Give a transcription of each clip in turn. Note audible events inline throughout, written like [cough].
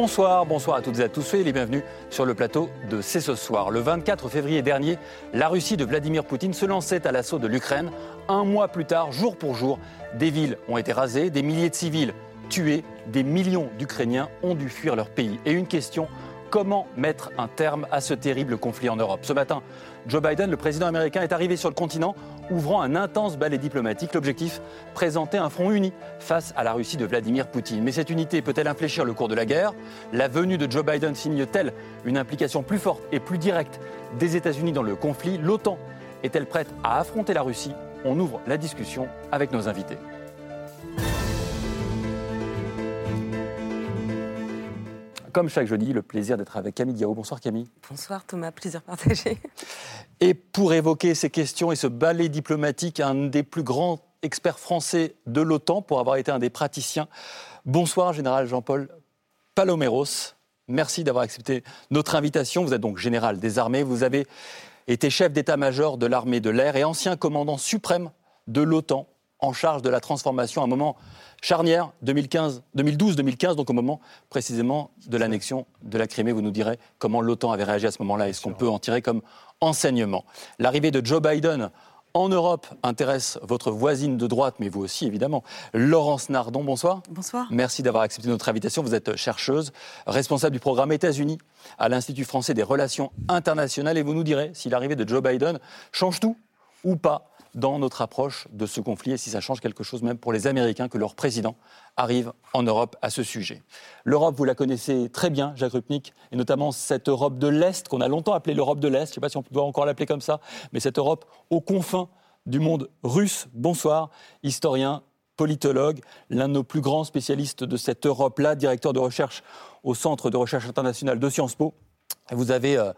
Bonsoir, bonsoir à toutes et à tous, soyez les bienvenus sur le plateau de C'est ce soir. Le 24 février dernier, la Russie de Vladimir Poutine se lançait à l'assaut de l'Ukraine. Un mois plus tard, jour pour jour, des villes ont été rasées, des milliers de civils tués, des millions d'Ukrainiens ont dû fuir leur pays. Et une question, comment mettre un terme à ce terrible conflit en Europe? Ce matin, Joe Biden, le président américain, est arrivé sur le continent ouvrant un intense balai diplomatique. L'objectif, présenter un front uni face à la Russie de Vladimir Poutine. Mais cette unité peut-elle infléchir le cours de la guerre? La venue de Joe Biden signe-t-elle une implication plus forte et plus directe des États-Unis dans le conflit? L'OTAN est-elle prête à affronter la Russie? On ouvre la discussion avec nos invités. Comme chaque jeudi, le plaisir d'être avec Camille Diao. Bonsoir Camille. Bonsoir Thomas, plaisir partagé. [laughs] Et pour évoquer ces questions et ce ballet diplomatique, un des plus grands experts français de l'OTAN, pour avoir été un des praticiens. Bonsoir Général Jean-Paul Paloméros. Merci d'avoir accepté notre invitation. Vous êtes donc général des armées. Vous avez été chef d'état-major de l'armée de l'air et ancien commandant suprême de l'OTAN en charge de la transformation à un moment charnière 2012-2015, donc au moment précisément de l'annexion de la Crimée. Vous nous direz comment l'OTAN avait réagi à ce moment-là et ce qu'on peut en tirer comme enseignement? L'arrivée de Joe Biden en Europe intéresse votre voisine de droite, mais vous aussi évidemment, Laurence Nardon. Bonsoir. Bonsoir. Merci d'avoir accepté notre invitation. Vous êtes chercheuse, responsable du programme États-Unis à l'Institut français des relations internationales et vous nous direz si l'arrivée de Joe Biden change tout ou pas dans notre approche de ce conflit et si ça change quelque chose même pour les Américains que leur président arrive en Europe à ce sujet. L'Europe, vous la connaissez très bien, Jacques Rupnik, et notamment cette Europe de l'Est qu'on a longtemps appelée l'Europe de l'Est, je ne sais pas si on doit encore l'appeler comme ça, mais cette Europe aux confins du monde russe. Bonsoir, historien, politologue, l'un de nos plus grands spécialistes de cette Europe-là, directeur de recherche au Centre de recherche internationale de Sciences Po. Vous avez euh,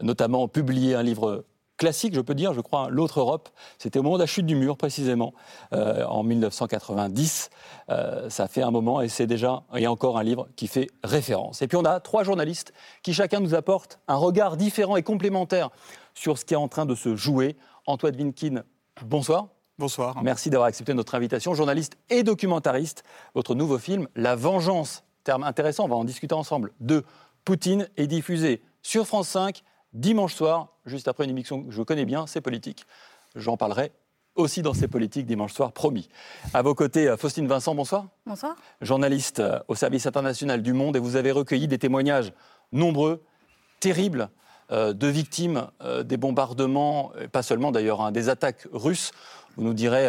notamment publié un livre classique, je peux dire, je crois, l'autre Europe. C'était au moment de la chute du mur, précisément, euh, en 1990. Euh, ça fait un moment et c'est déjà, il y a encore un livre qui fait référence. Et puis on a trois journalistes qui chacun nous apportent un regard différent et complémentaire sur ce qui est en train de se jouer. Antoine Vinkin, bonsoir. Bonsoir. Merci d'avoir accepté notre invitation. Journaliste et documentariste, votre nouveau film, La Vengeance, terme intéressant, on va en discuter ensemble, de Poutine, est diffusé sur France 5 dimanche soir, juste après une émission que je connais bien, c'est politique. J'en parlerai aussi dans ces politiques dimanche soir, promis. À vos côtés, euh, Faustine Vincent, bonsoir. Bonsoir. Journaliste euh, au service international du Monde, et vous avez recueilli des témoignages nombreux, terribles, euh, de victimes des bombardements, pas seulement d'ailleurs, hein, des attaques russes. Vous nous direz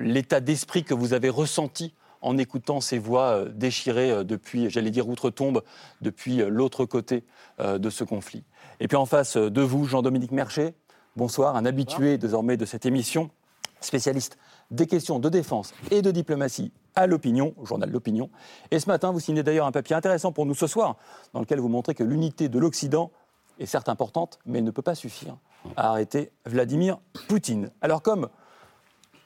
l'état d'esprit que vous avez ressenti en écoutant ces voix déchirées depuis, j'allais dire outre-tombe, depuis l'autre côté de ce conflit. Et puis en face de vous, Jean-Dominique Mercher, bonsoir, un habitué désormais de cette émission, spécialiste des questions de défense et de diplomatie à l'opinion, au journal L'Opinion. Et ce matin, vous signez d'ailleurs un papier intéressant pour nous ce soir, dans lequel vous montrez que l'unité de l'Occident est certes importante, mais elle ne peut pas suffire à arrêter Vladimir Poutine. Alors comme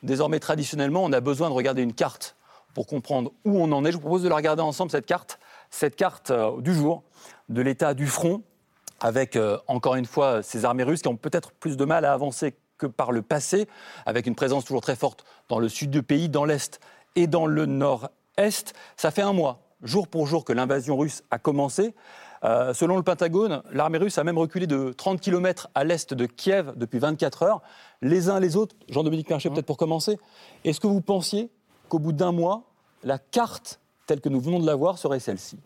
désormais traditionnellement, on a besoin de regarder une carte pour comprendre où on en est, je vous propose de la regarder ensemble, cette carte, cette carte euh, du jour de l'état du front avec euh, encore une fois ces armées russes qui ont peut-être plus de mal à avancer que par le passé, avec une présence toujours très forte dans le sud du pays, dans l'est et dans le nord-est. Ça fait un mois, jour pour jour, que l'invasion russe a commencé. Euh, selon le Pentagone, l'armée russe a même reculé de 30 km à l'est de Kiev depuis 24 heures. Les uns les autres, Jean-Dominique Merchet, peut-être pour commencer, est-ce que vous pensiez qu'au bout d'un mois, la carte telle que nous venons de la voir serait celle-ci?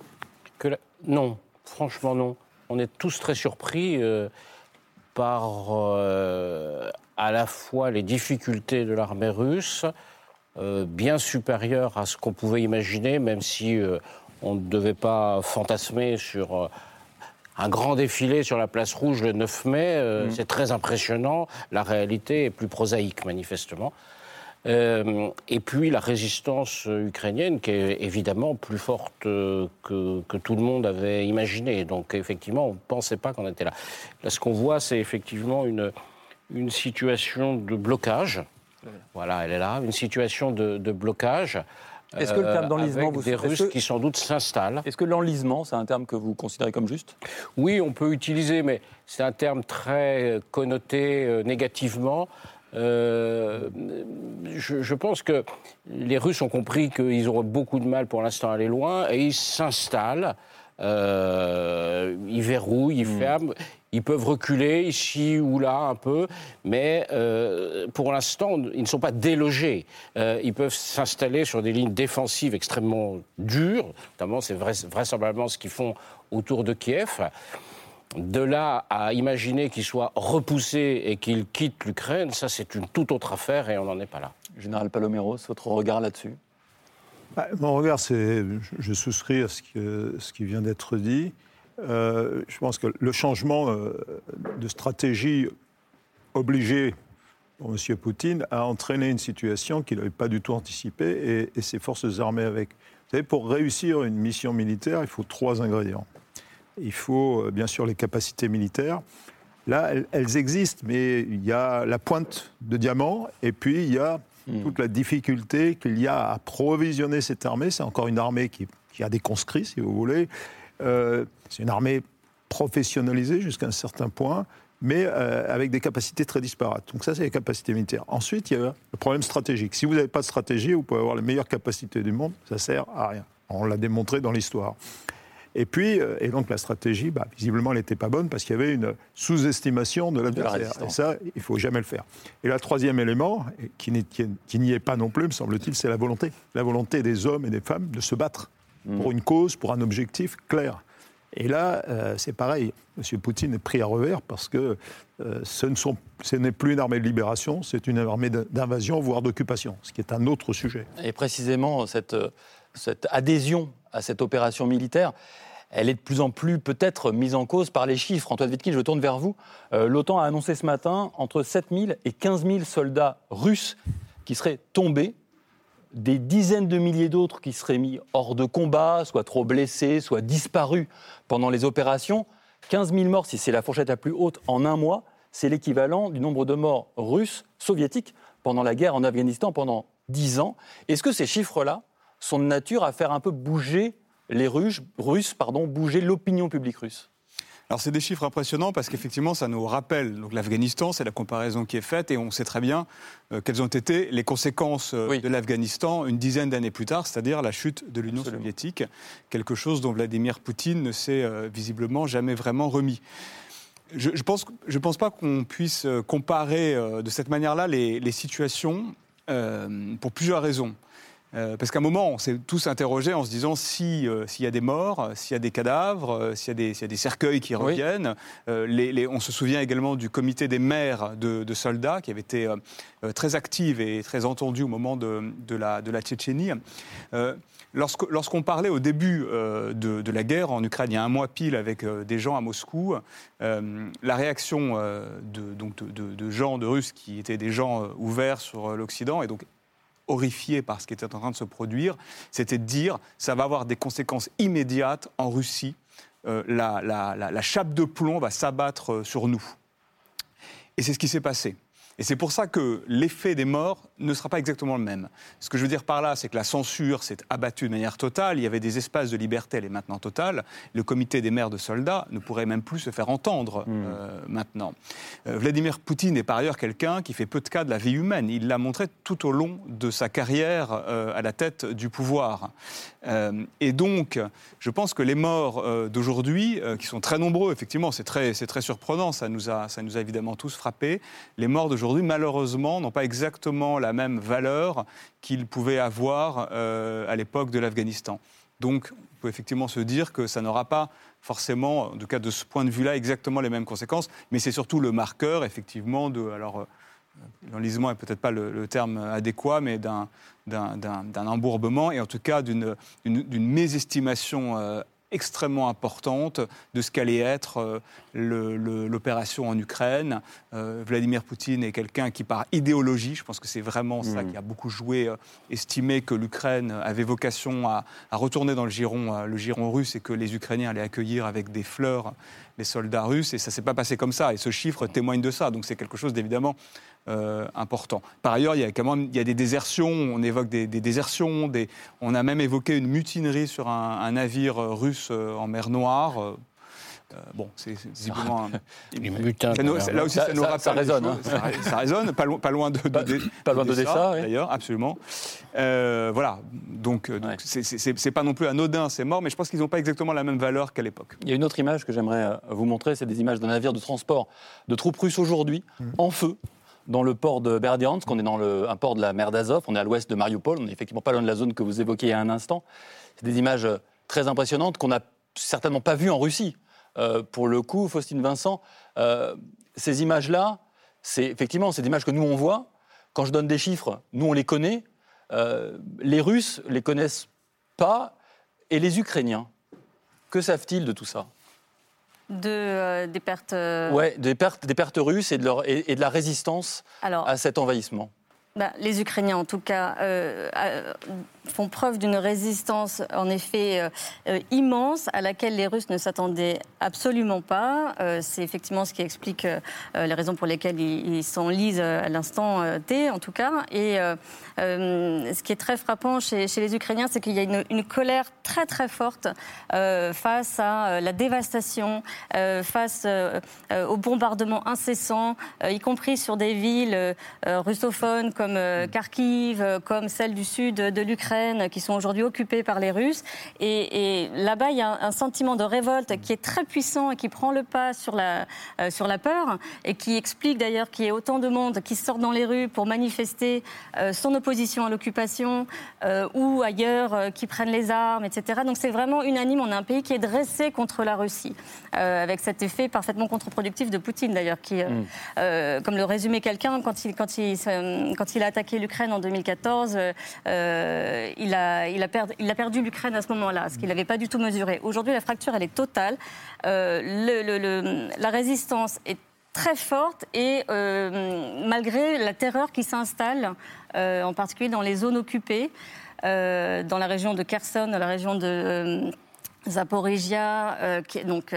Que non, franchement non. On est tous très surpris euh, par euh, à la fois les difficultés de l'armée russe, euh, bien supérieures à ce qu'on pouvait imaginer, même si on ne devait pas fantasmer sur un grand défilé sur la place rouge le 9 mai. Mm. C'est très impressionnant. La réalité est plus prosaïque, manifestement. Euh, et puis la résistance ukrainienne qui est évidemment plus forte euh, que, tout le monde avait imaginé. Donc effectivement, on ne pensait pas qu'on était là. Là, ce qu'on voit, c'est effectivement une, une situation de blocage. Voilà, elle est là, une situation de, blocage. Est-ce que le terme d'enlisement, vous des Russes qui sans doute s'installent. Est-ce que l'enlisement, c'est un terme que vous considérez comme juste? Oui, on peut utiliser, mais c'est un terme très connoté euh, négativement. Euh, je, pense que les Russes ont compris qu'ils auraient beaucoup de mal pour l'instant à aller loin et ils s'installent. Euh, ils verrouillent, ils hmm. ferment. Ils peuvent reculer ici ou là un peu, mais euh, pour l'instant, ils ne sont pas délogés. ils peuvent s'installer sur des lignes défensives extrêmement dures, notamment c'est vraisemblablement ce qu'ils font autour de Kiev. De là à imaginer qu'il soit repoussé et qu'il quitte l'Ukraine, ça c'est une toute autre affaire et on n'en est pas là. Général Paloméros, votre regard là-dessus? Bah, Mon regard, c'est, je souscris à ce, ce qui vient d'être dit. Euh, je pense que le changement euh, de stratégie obligé pour M. Poutine a entraîné une situation qu'il n'avait pas du tout anticipée et, et ses forces armées avec. Vous savez, pour réussir une mission militaire, il faut trois ingrédients. Il faut euh, bien sûr les capacités militaires. Là, elles, existent, mais il y a la pointe de diamant et puis il y a hmm. toute la difficulté qu'il y a à provisionner cette armée. C'est encore une armée qui, a des conscrits, si vous voulez. Euh, c'est une armée professionnalisée jusqu'à un certain point, mais euh, avec des capacités très disparates. Donc ça, c'est les capacités militaires. Ensuite, il y a le problème stratégique. Si vous n'avez pas de stratégie, vous pouvez avoir les meilleures capacités du monde, ça sert à rien. On l'a démontré dans l'histoire. Et puis, euh, et donc la stratégie, bah, visiblement, elle n'était pas bonne parce qu'il y avait une sous-estimation de l'adversaire. Et ça, il ne faut jamais le faire. Et le troisième élément, qui n'y est pas non plus, me semble-t-il, c'est la volonté. La volonté des hommes et des femmes de se battre mm. pour une cause, pour un objectif clair. Et là, euh, c'est pareil. M. Poutine est pris à revers parce que euh, ce, ce n'est plus une armée de libération, c'est une armée d'invasion, voire d'occupation, ce qui est un autre sujet. Et précisément, cette, cette adhésion à cette opération militaire, elle est de plus en plus peut-être mise en cause par les chiffres. Antoine Vitkin, je tourne vers vous. Euh, L'OTAN a annoncé ce matin entre 7 000 et 15 000 soldats russes qui seraient tombés, des dizaines de milliers d'autres qui seraient mis hors de combat, soit trop blessés, soit disparus pendant les opérations. 15 000 morts, si c'est la fourchette la plus haute, en un mois, c'est l'équivalent du nombre de morts russes, soviétiques, pendant la guerre en Afghanistan pendant 10 ans. Est-ce que ces chiffres-là sont de nature à faire un peu bouger les Russes, russes, pardon, bouger l'opinion publique russe alors c'est des chiffres impressionnants parce qu'effectivement ça nous rappelle donc l'Afghanistan, c'est la comparaison qui est faite et on sait très bien euh, quelles ont été les conséquences euh, de l'Afghanistan une dizaine d'années plus tard, c'est-à-dire la chute de l'Union soviétique, quelque chose dont Vladimir Poutine ne s'est euh, visiblement jamais vraiment remis. Je ne pense, je pense pas qu'on puisse comparer de cette manière-là les, les situations pour plusieurs raisons. Euh, parce qu'à un moment, on s'est tous interrogés en se disant si, euh, s'il y a des morts, s'il y a des cadavres, euh, s'il y, y, a des cercueils qui reviennent. Les, les, on se souvient également du comité des maires de, de soldats qui avait été très active et très entendu au moment de, de, la, de la, Tchétchénie. Lorsqu'on parlait au début de, de, la guerre en Ukraine, il y a un mois pile, avec des gens à Moscou, la réaction de, donc de, gens, de Russes qui étaient des gens ouverts sur l'Occident et donc horrifié par ce qui était en train de se produire, c'était de dire ça va avoir des conséquences immédiates en Russie. Euh, la, la, chape de plomb va s'abattre euh, sur nous. Et c'est ce qui s'est passé. Et c'est pour ça que l'effet des morts ne sera pas exactement le même. Ce que je veux dire par là, c'est que la censure s'est abattue de manière totale. Il y avait des espaces de liberté, elle est maintenant totale. Le comité des maires de soldats ne pourrait même plus se faire entendre hmm. euh, maintenant. Euh, Vladimir Poutine est par ailleurs quelqu'un qui fait peu de cas de la vie humaine. Il l'a montré tout au long de sa carrière euh, à la tête du pouvoir. et donc, je pense que les morts d'aujourd'hui, qui sont très nombreux, effectivement, c'est très, très surprenant, ça nous, a, ça nous a évidemment tous frappés, les morts d'aujourd'hui aujourd'hui, malheureusement, n'ont pas exactement la même valeur qu'ils pouvaient avoir à l'époque de l'Afghanistan. Donc, on peut effectivement se dire que ça n'aura pas forcément, en tout cas de ce point de vue-là, exactement les mêmes conséquences, mais c'est surtout le marqueur, effectivement, de. Alors, l'enlisement n'est peut-être pas le, terme adéquat, mais d'un, embourbement et en tout cas d'une, mésestimation euh, extrêmement importante de ce qu'allait être euh, l'opération en Ukraine. Euh, Vladimir Poutine est quelqu'un qui, par idéologie, je pense que c'est vraiment ça mmh. qui a beaucoup joué, euh, estimé que l'Ukraine avait vocation à, retourner dans le giron, le giron russe et que les Ukrainiens allaient accueillir avec des fleurs les soldats russes. Et ça ne s'est pas passé comme ça. Et ce chiffre témoigne de ça. Donc c'est quelque chose d'évidemment euh, important. Par ailleurs, il y a quand même il y a des désertions, on évoque des, désertions, des, on a même évoqué une mutinerie sur un, navire russe euh, en mer Noire. Euh, bon, c'est visiblement un... Là aussi, ça, nous rappelle. Ça résonne. Hein. Ça, résonne, pas, pas, loin de, pas, loin de Dessa, d'ailleurs, absolument. voilà, donc c'est pas non plus anodin, c'est mort, mais je pense qu'ils n'ont pas exactement la même valeur qu'à l'époque. Il y a une autre image que j'aimerais vous montrer, c'est des images d'un navire de transport de troupes russes aujourd'hui, mmh. en feu, dans le port de Berdiansk, on est dans un port de la mer d'Azov, on est à l'ouest de Mariupol, on n'est effectivement pas loin de la zone que vous évoquiez il y a un instant. C'est des images euh, très impressionnantes qu'on n'a certainement pas vues en Russie. Euh, pour le coup, Faustine Vincent, euh, ces images-là, c'est effectivement ces images que nous on voit. Quand je donne des chiffres, nous on les connaît. les Russes les connaissent pas, et les Ukrainiens. Que savent-ils de tout ça? De, euh, des pertes. Euh, ouais, des pertes, des pertes russes et de, leur, et, de la résistance à cet envahissement. Bah, les Ukrainiens, en tout cas, euh, font preuve d'une résistance en effet euh, euh, immense à laquelle les Russes ne s'attendaient absolument pas. Euh, c'est effectivement ce qui explique les raisons pour lesquelles ils s'enlisent à l'instant T, en tout cas. Et ce qui est très frappant chez, les Ukrainiens, c'est qu'il y a une, une, colère très très forte face à la dévastation, face aux bombardements incessants, y compris sur des villes russophones comme Kharkiv, comme celle du sud de l'Ukraine qui sont aujourd'hui occupées par les Russes. Et, là-bas, il y a un, sentiment de révolte qui est très puissant et qui prend le pas sur la, euh, sur la peur et qui explique d'ailleurs qu'il y ait autant de monde qui sort dans les rues pour manifester euh, son opposition à l'occupation euh, ou ailleurs qui prennent les armes, etc. Donc c'est vraiment unanime. On a un pays qui est dressé contre la Russie, avec cet effet parfaitement contre-productif de Poutine d'ailleurs, qui, mm. comme le résumait quelqu'un, quand il, quand, il, quand il a attaqué l'Ukraine en 2014, euh, il, a, perdu, l'Ukraine à ce moment-là, ce qu'il n'avait pas du tout mesuré. Aujourd'hui, la fracture, elle est totale. Euh, la résistance est très forte et euh, malgré la terreur qui s'installe, en particulier dans les zones occupées, dans la région de Kherson, dans la région de Zaporizhia, donc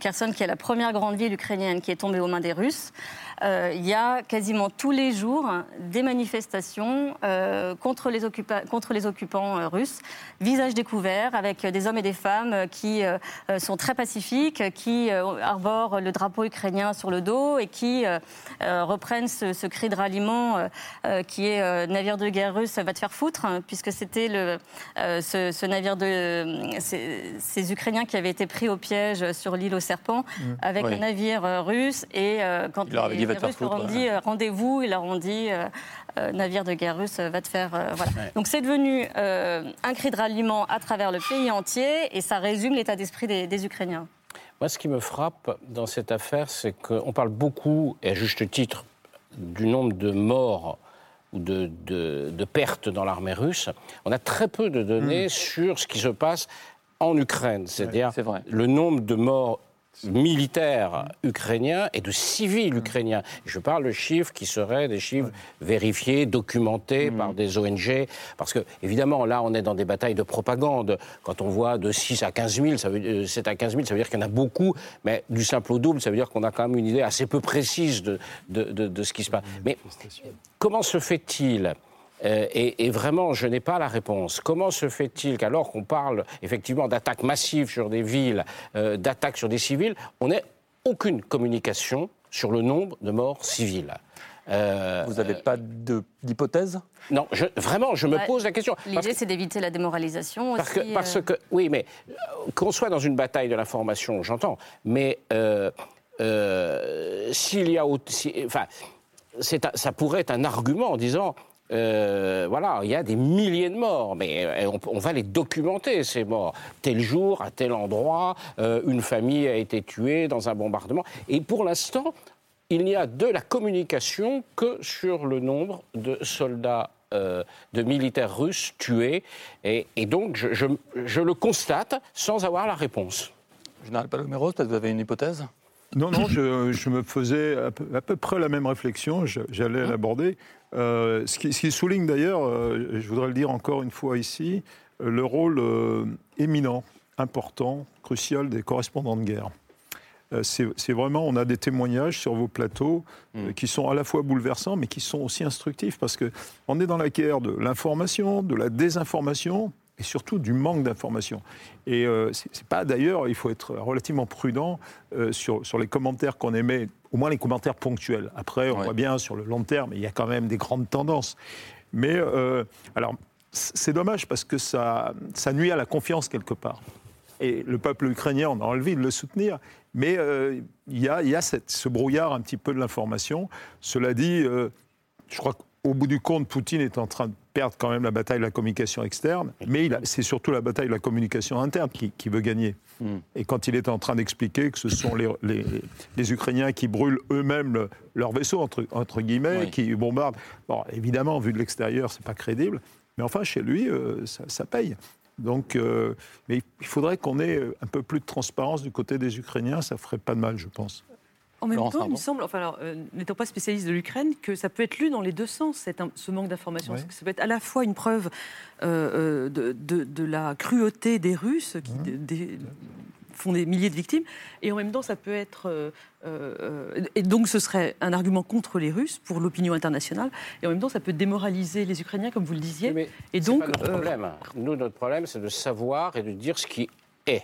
Kherson, qui est la première grande ville ukrainienne qui est tombée aux mains des Russes. Euh, il y a quasiment tous les jours des manifestations euh, contre, les contre les occupants euh, russes, visage découvert, avec des hommes et des femmes qui sont très pacifiques, qui arborent le drapeau ukrainien sur le dos et qui reprennent ce, ce, cri de ralliement qui est navire de guerre russe va te faire foutre, hein, puisque c'était le, ce, ce, navire de ces, Ukrainiens qui avaient été pris au piège sur l'île aux serpents mmh. avec un navire russe et quand il les Russes leur ont dit euh, rendez-vous, ils leur ont dit euh, euh, navire de guerre russe va te faire. voilà. Donc c'est devenu un cri de ralliement à travers le pays entier et ça résume l'état d'esprit des, Ukrainiens. Moi, ce qui me frappe dans cette affaire, c'est qu'on parle beaucoup, et à juste titre, du nombre de morts ou de, de, pertes dans l'armée russe. On a très peu de données hmm. sur ce qui se passe en Ukraine, c'est-à-dire le nombre de morts militaires ukrainiens et de civils ukrainiens. Je parle de chiffres qui seraient des chiffres vérifiés, documentés mmh. par des ONG, parce que, évidemment, là, on est dans des batailles de propagande. Quand on voit de 6 à 15 000, ça veut, 7 à 15 000, ça veut dire qu'il y en a beaucoup, mais du simple au double, ça veut dire qu'on a quand même une idée assez peu précise de, de, de ce qui se passe. Mais comment se fait-il euh, et, vraiment, je n'ai pas la réponse. Comment se fait-il qu'alors qu'on parle effectivement d'attaques massives sur des villes, euh, d'attaques sur des civils, on n'ait aucune communication sur le nombre de morts civiles? Euh, Vous n'avez pas d'hypothèse? Non, vraiment, je me bah, pose la question. L'idée, c'est d'éviter la démoralisation parce Que, parce que, oui, mais qu'on soit dans une bataille de l'information, j'entends, mais s'il y a... Enfin, ça pourrait être un argument en disant euh, voilà, il y a des milliers de morts, mais euh, on, va les documenter, ces morts. Tel jour, à tel endroit, euh, une famille a été tuée dans un bombardement. Et pour l'instant, il n'y a de la communication que sur le nombre de soldats de militaires russes tués. Et, donc, je, le constate sans avoir la réponse. Général Palomero, peut-être vous avez une hypothèse? Non, non, je, me faisais à peu, près la même réflexion, j'allais l'aborder. Euh, ce, qui, souligne d'ailleurs, euh, je voudrais le dire encore une fois ici, euh, le rôle éminent, important, crucial des correspondants de guerre. C'est vraiment, on a des témoignages sur vos plateaux mm. qui sont à la fois bouleversants, mais qui sont aussi instructifs, parce qu'on est dans la guerre de l'information, de la désinformation, et surtout du manque d'informations. Et euh, c'est pas d'ailleurs, il faut être relativement prudent euh, sur, sur les commentaires qu'on émet, au moins les commentaires ponctuels. Après, on voit bien sur le long terme, il y a quand même des grandes tendances. Mais euh, alors, c'est dommage parce que ça, ça nuit à la confiance quelque part. Et le peuple ukrainien, on a envie de le soutenir, mais il y a, y a cette, ce brouillard un petit peu de l'information. Cela dit, je crois qu'au bout du compte, Poutine est en train de perdre quand même la bataille de la communication externe, mais c'est surtout la bataille de la communication interne qui, veut gagner. Hmm. Et quand il est en train d'expliquer que ce sont les, les, Ukrainiens qui brûlent eux-mêmes leurs vaisseaux, entre, entre guillemets, qui bombardent, bon, évidemment, vu de l'extérieur, c'est pas crédible, mais enfin, chez lui, euh, ça, paye. Donc, euh, mais il faudrait qu'on ait un peu plus de transparence du côté des Ukrainiens, ça ferait pas de mal, je pense. En même temps, il me semble, enfin, euh, n'étant pas spécialiste de l'Ukraine, que ça peut être lu dans les deux sens, ce manque d'information. Ça peut être à la fois une preuve euh, euh, de, la cruauté des Russes, qui mmh. font des milliers de victimes, et en même temps, ça peut être. et donc, ce serait un argument contre les Russes pour l'opinion internationale, et en même temps, ça peut démoraliser les Ukrainiens, comme vous le disiez. Mais et donc, pas notre problème. Nous, notre problème, c'est de savoir et de dire ce qui est.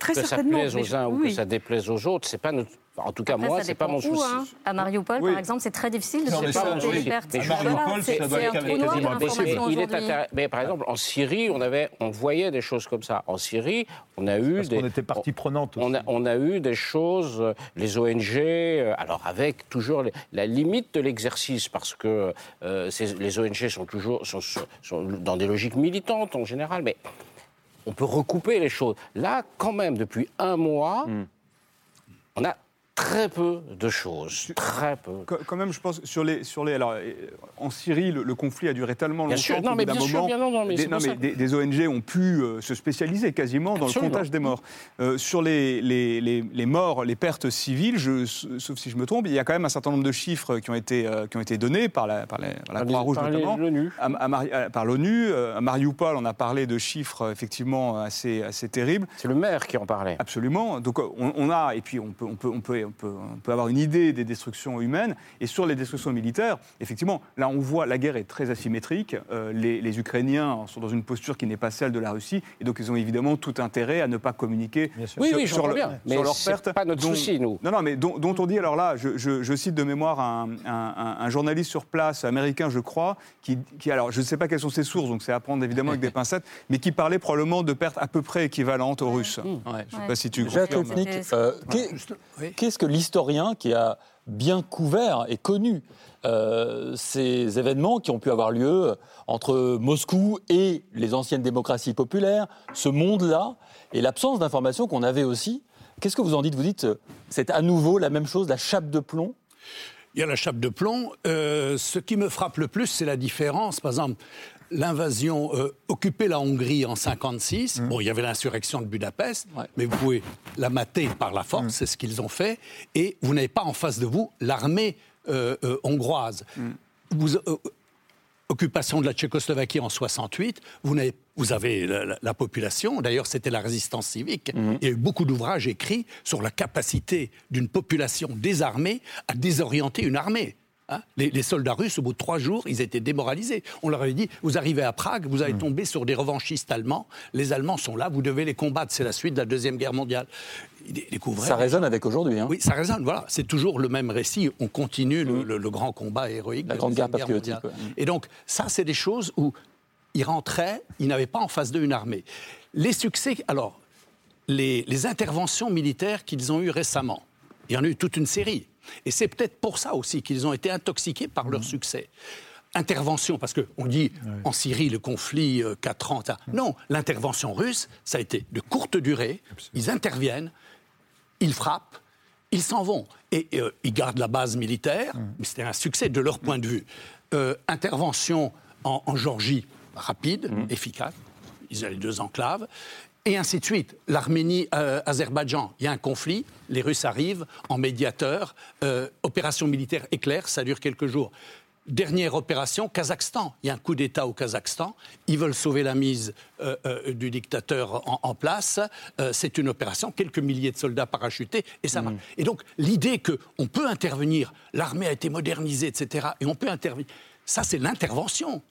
Très que certainement. ça plaise aux uns ou que ça déplaise aux autres, c'est pas notre en tout cas, moi, c'est pas mon souci. Hein. À Mariupol, par exemple, c'est très difficile de se faire des pertes. Mariupol, ça doit être quasiment il est Mais par exemple, en Syrie, on avait, on voyait des choses comme ça. En Syrie, on a eu Parce des. On était partie prenante. On a, on a eu des choses, euh, les ONG, euh, alors avec toujours la limite de l'exercice, parce que euh, les ONG sont toujours sont, sont dans des logiques militantes en général, mais on peut recouper les choses. Là, quand même, depuis un mois, hmm. on a très peu de choses, très peu. Quand même, je pense sur les sur les alors en Syrie, le, conflit a duré tellement longtemps. Sûr, non, mais bien sûr, bien non, mais, des, non, mais des, ONG ont pu euh, se spécialiser quasiment dans le comptage des morts. Euh, sur les, les, les, morts, les pertes civiles, je, sauf si je me trompe, il y a quand même un certain nombre de chiffres qui ont été euh, qui ont été donnés par la par la, Croix-Rouge notamment, par l'ONU. À, Mariupol, on a parlé de chiffres effectivement assez assez terribles. C'est le maire qui en parlait. Absolument. Donc on, on a et puis on peut on peut on peut on peut, avoir une idée des destructions humaines. Et sur les destructions militaires, effectivement, là, on voit la guerre est très asymétrique. Euh, les, Ukrainiens sont dans une posture qui n'est pas celle de la Russie. Et donc, ils ont évidemment tout intérêt à ne pas communiquer sur, oui, oui, sur, bien. mais leurs pertes. pas notre souci, nous. Non, non, mais dont, on dit, alors là, je, cite de mémoire un, journaliste sur place, américain, je crois, qui, alors, je ne sais pas quelles sont ses sources, donc c'est à prendre évidemment avec des [laughs] pincettes, mais qui parlait probablement de pertes à peu près équivalentes aux Russes. Je ne sais pas si tu confirmes. Euh, qu'est-ce que l'historien qui a bien couvert et connu euh, ces événements qui ont pu avoir lieu entre Moscou et les anciennes démocraties populaires, ce monde-là, et l'absence d'informations qu'on avait aussi. Qu'est-ce que vous en dites? Vous dites, c'est à nouveau la même chose, la chape de plomb? Il y a la chape de plomb. Euh, ce qui me frappe le plus, c'est la différence. Par exemple, l'invasion, euh, occuper la Hongrie en 56. Mmh. Bon, il y avait l'insurrection de Budapest, mais vous pouvez la mater par la force, mmh. c'est ce qu'ils ont fait, et vous n'avez pas en face de vous l'armée euh, euh, hongroise. Mmh. Vous, occupation de la Tchécoslovaquie en 68, vous, avez, vous avez la, population, d'ailleurs c'était la résistance civique, il y a eu beaucoup d'ouvrages écrits sur la capacité d'une population désarmée à désorienter une armée. Hein les, soldats russes, au bout de trois jours, ils étaient démoralisés. On leur avait dit vous arrivez à Prague, vous allez hmm. tomber sur des revanchistes allemands. Les Allemands sont là, vous devez les combattre. C'est la suite de la Deuxième Guerre mondiale. ça résonne avec aujourd'hui. Hein. Oui, ça résonne. Voilà, c'est toujours le même récit. On continue le, hmm. grand combat héroïque. La Grande Guerre patriotique. Et donc, ça, c'est des choses où ils rentraient, ils n'avaient pas en face d'eux une armée. Les succès, alors, les, les interventions militaires qu'ils ont eues récemment, il y en a eu toute une série. Et c'est peut-être pour ça aussi qu'ils ont été intoxiqués par leur mmh. succès intervention, parce qu'on dit en Syrie le conflit euh, 4 ans. Non, l'intervention russe, ça a été de courte durée. Ils interviennent, ils frappent, ils s'en vont. Et euh, ils gardent la base militaire, mais c'était un succès de leur point de vue. Euh, intervention en, Géorgie, rapide, mmh. efficace. Ils ont les deux enclaves. Et ainsi de suite. L'Arménie, euh, il y a un conflit, les Russes arrivent en médiateur, opération militaire éclair, ça dure quelques jours. Dernière opération, Kazakhstan. Il y a un coup d'État au Kazakhstan. Ils veulent sauver la mise euh, euh, du dictateur en, place. Euh, c'est une opération, quelques milliers de soldats parachutés, et ça marche. Mm. Et donc, l'idée qu'on peut intervenir, l'armée a été modernisée, etc., et on peut intervenir, ça, c'est l'intervention.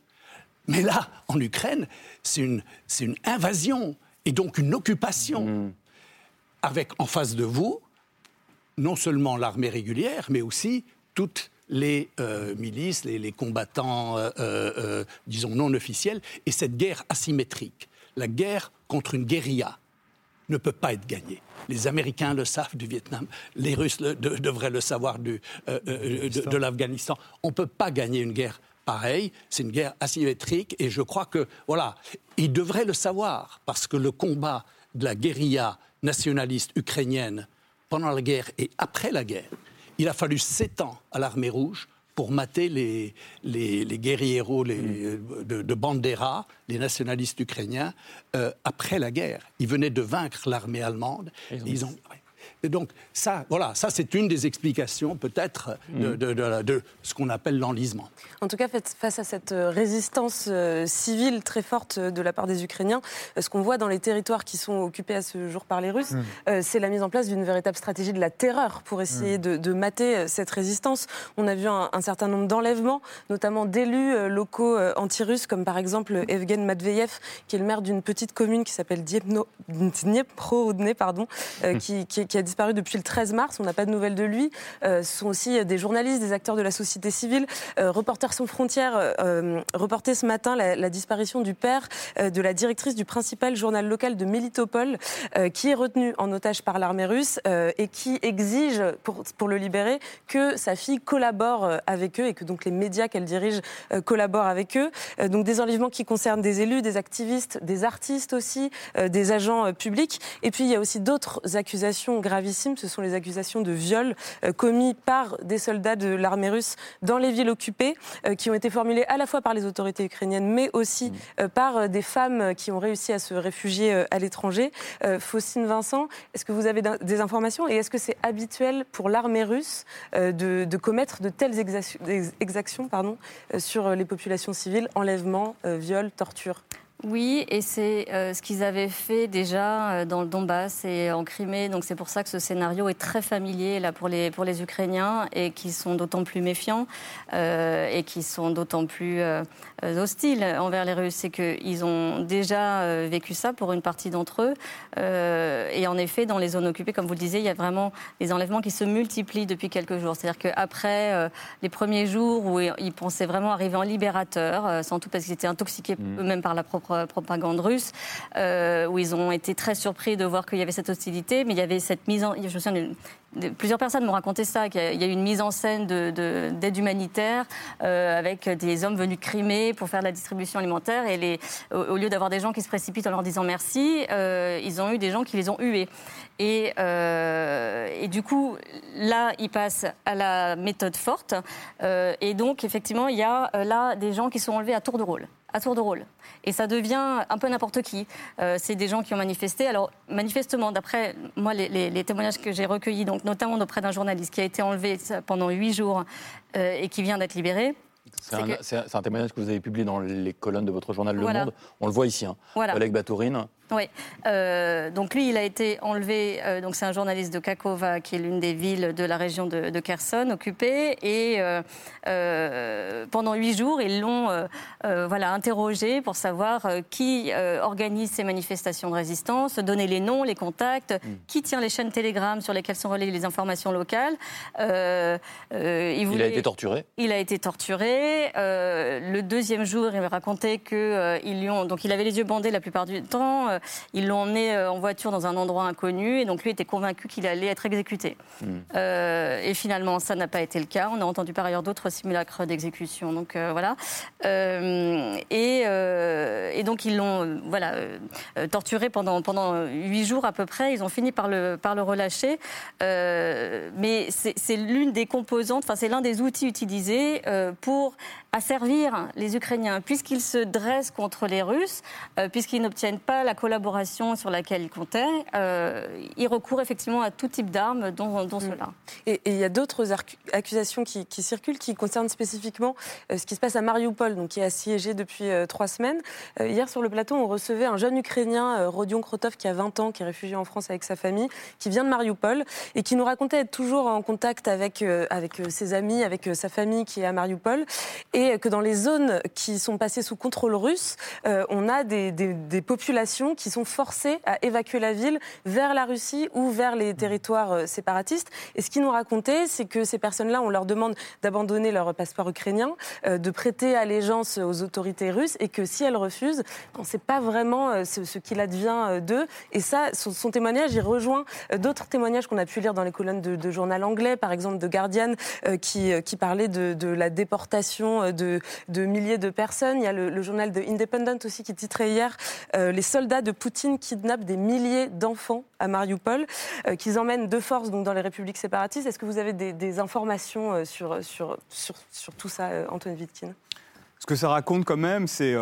Mais là, en Ukraine, c'est une, une, invasion, et donc une occupation, mm. avec en face de vous, non seulement l'armée régulière, mais aussi toute les euh, milices, les, combattants, euh, euh, disons, non officiels, et cette guerre asymétrique. La guerre contre une guérilla ne peut pas être gagnée. Les Américains le savent du Vietnam, les Russes devraient le savoir de, de l'Afghanistan. On ne peut pas gagner une guerre pareille, c'est une guerre asymétrique, et je crois que, voilà, ils devraient le savoir, parce que le combat de la guérilla nationaliste ukrainienne pendant la guerre et après la guerre, il a fallu sept ans à l'armée rouge pour mater les, les, les guerrieros les, mm. de, de, Bandera, les nationalistes ukrainiens, euh, après la guerre. Ils venaient de vaincre l'armée allemande. ils ont, et donc, ça, voilà, ça c'est une des explications peut-être de, mm. ce qu'on appelle l'enlisement. En tout cas, face à cette euh, résistance euh, civile très forte de la part des Ukrainiens, euh, ce qu'on voit dans les territoires qui sont occupés à ce jour par les Russes, mm. c'est la mise en place d'une véritable stratégie de la terreur pour essayer mm. de, mater cette résistance. On a vu un, certain nombre d'enlèvements, notamment d'élus locaux anti-russes, comme par exemple Evgen Matveyev, qui est le maire d'une petite commune qui s'appelle Dniepro-Odne, pardon, [laughs] qui, qui, qui a disparu depuis le 13 mars. On n'a pas de nouvelles de lui. Euh, ce sont aussi des journalistes, des acteurs de la société civile. Euh, Reporters sans frontières euh, reportait ce matin la, disparition du père de la directrice du principal journal local de Melitopol, qui est retenu en otage par l'armée russe et qui exige, pour, pour, le libérer, que sa fille collabore avec eux et que donc les médias qu'elle dirige collaborent avec eux. donc des enlèvements qui concernent des élus, des activistes, des artistes aussi, des agents publics. Et puis il y a aussi d'autres accusations graves ce sont les accusations de viol euh, commis par des soldats de l'armée russe dans les villes occupées, euh, qui ont été formulées à la fois par les autorités ukrainiennes, mais aussi mm. euh, par des femmes qui ont réussi à se réfugier à l'étranger. Faustine Vincent, est-ce que vous avez des informations et est-ce que c'est habituel pour l'armée russe de, commettre de telles exactions pardon, sur les populations civiles, enlèvements, viols, tortures? Oui, et c'est euh, ce qu'ils avaient fait déjà euh, dans le Donbass et en Crimée. Donc c'est pour ça que ce scénario est très familier là pour les pour les Ukrainiens et qui sont d'autant plus méfiants euh, et qui sont d'autant plus hostiles envers les Russes. C'est qu'ils ont déjà vécu ça pour une partie d'entre eux. et en effet, dans les zones occupées, comme vous le disiez, il y a vraiment des enlèvements qui se multiplient depuis quelques jours. C'est-à-dire qu'après les premiers jours où ils pensaient vraiment arriver en libérateur, sans tout parce qu'ils étaient intoxiqués mmh. eux-mêmes par la propagande russe, euh, où ils ont été très surpris de voir qu'il y avait cette hostilité, mais il y avait cette mise en... Je me souviens plusieurs personnes m'ont raconté ça, qu'il y a eu une mise en scène d'aide humanitaire euh, avec des hommes venus de Crimée pour faire de la distribution alimentaire. Et les, au, lieu d'avoir des gens qui se précipitent en leur disant merci, euh, ils ont eu des gens qui les ont hués. Et, et, du coup, là, ils passent à la méthode forte. et donc, effectivement, il y a là des gens qui sont enlevés à tour de rôle à tour de rôle. Et ça devient un peu n'importe qui. Euh, c'est des gens qui ont manifesté. Alors, manifestement, d'après moi, les, témoignages que j'ai recueillis, donc notamment auprès d'un journaliste qui a été enlevé pendant huit jours euh, et qui vient d'être libéré, c'est un, témoignage que vous avez publié dans les colonnes de votre journal Le Monde. On le voit ici. Hein. Oleg Batourine, oui. Euh, donc lui, il a été enlevé. Euh, donc c'est un journaliste de Kakova, qui est l'une des villes de la région de, de Kherson, occupée. Et euh, pendant huit jours, ils l'ont voilà interrogé pour savoir qui organise ces manifestations de résistance, donner les noms, les contacts, hmm. qui tient les chaînes Telegram sur lesquelles sont relayées les informations locales. il, il a été torturé. Il a été torturé. le deuxième jour, il m'a raconté que ils lui ont donc il avait les yeux bandés la plupart du temps finalement, ils l'ont emmené en voiture dans un endroit inconnu, et donc lui était convaincu qu'il allait être exécuté. Hmm. et finalement, ça n'a pas été le cas. On a entendu par ailleurs d'autres simulacres d'exécution. Donc voilà. Et, et, donc ils l'ont voilà, torturé pendant, pendant huit jours à peu près. Ils ont fini par le, par le relâcher. mais c'est l'une des composantes, enfin c'est l'un des outils utilisés pour asservir les Ukrainiens, puisqu'ils se dressent contre les Russes, euh, puisqu'ils n'obtiennent pas la collaboration sur laquelle ils comptaient, euh, ils recourent effectivement à tout type d'armes, dont, dont mm. cela. Et il y a d'autres accusations qui, circulent, qui concernent spécifiquement euh, ce qui se passe à Mariupol, donc qui est assiégé depuis trois semaines. hier, sur le plateau, on recevait un jeune Ukrainien, Rodion Krotov, qui a 20 ans, qui est réfugié en France avec sa famille, qui vient de Mariupol, et qui nous racontait être toujours en contact avec, avec ses amis, avec sa famille qui est à Mariupol. Et que dans les zones qui sont passées sous contrôle russe, euh, on a des, populations qui sont forcées à évacuer la ville vers la Russie ou vers les territoires euh, séparatistes. Et ce qu'ils nous racontaient, c'est que ces personnes-là, on leur demande d'abandonner leur passeport ukrainien, euh, de prêter allégeance aux autorités russes, et que si elles refusent, on ne sait pas vraiment ce, qu'il advient d'eux. Et ça, son, témoignage, il rejoint d'autres témoignages qu'on a pu lire dans les colonnes de, journal anglais, par exemple de Guardian, qui, parlait de, la déportation de, milliers de personnes. Il y a le, journal de Independent aussi qui titrait hier euh, Les soldats de Poutine kidnappent des milliers d'enfants à Mariupol, euh, qu'ils emmènent de force donc, dans les républiques séparatistes. Est-ce que vous avez des, informations euh, sur, sur, sur, tout ça, Antoine Wittkin Ce que ça raconte quand même, c'est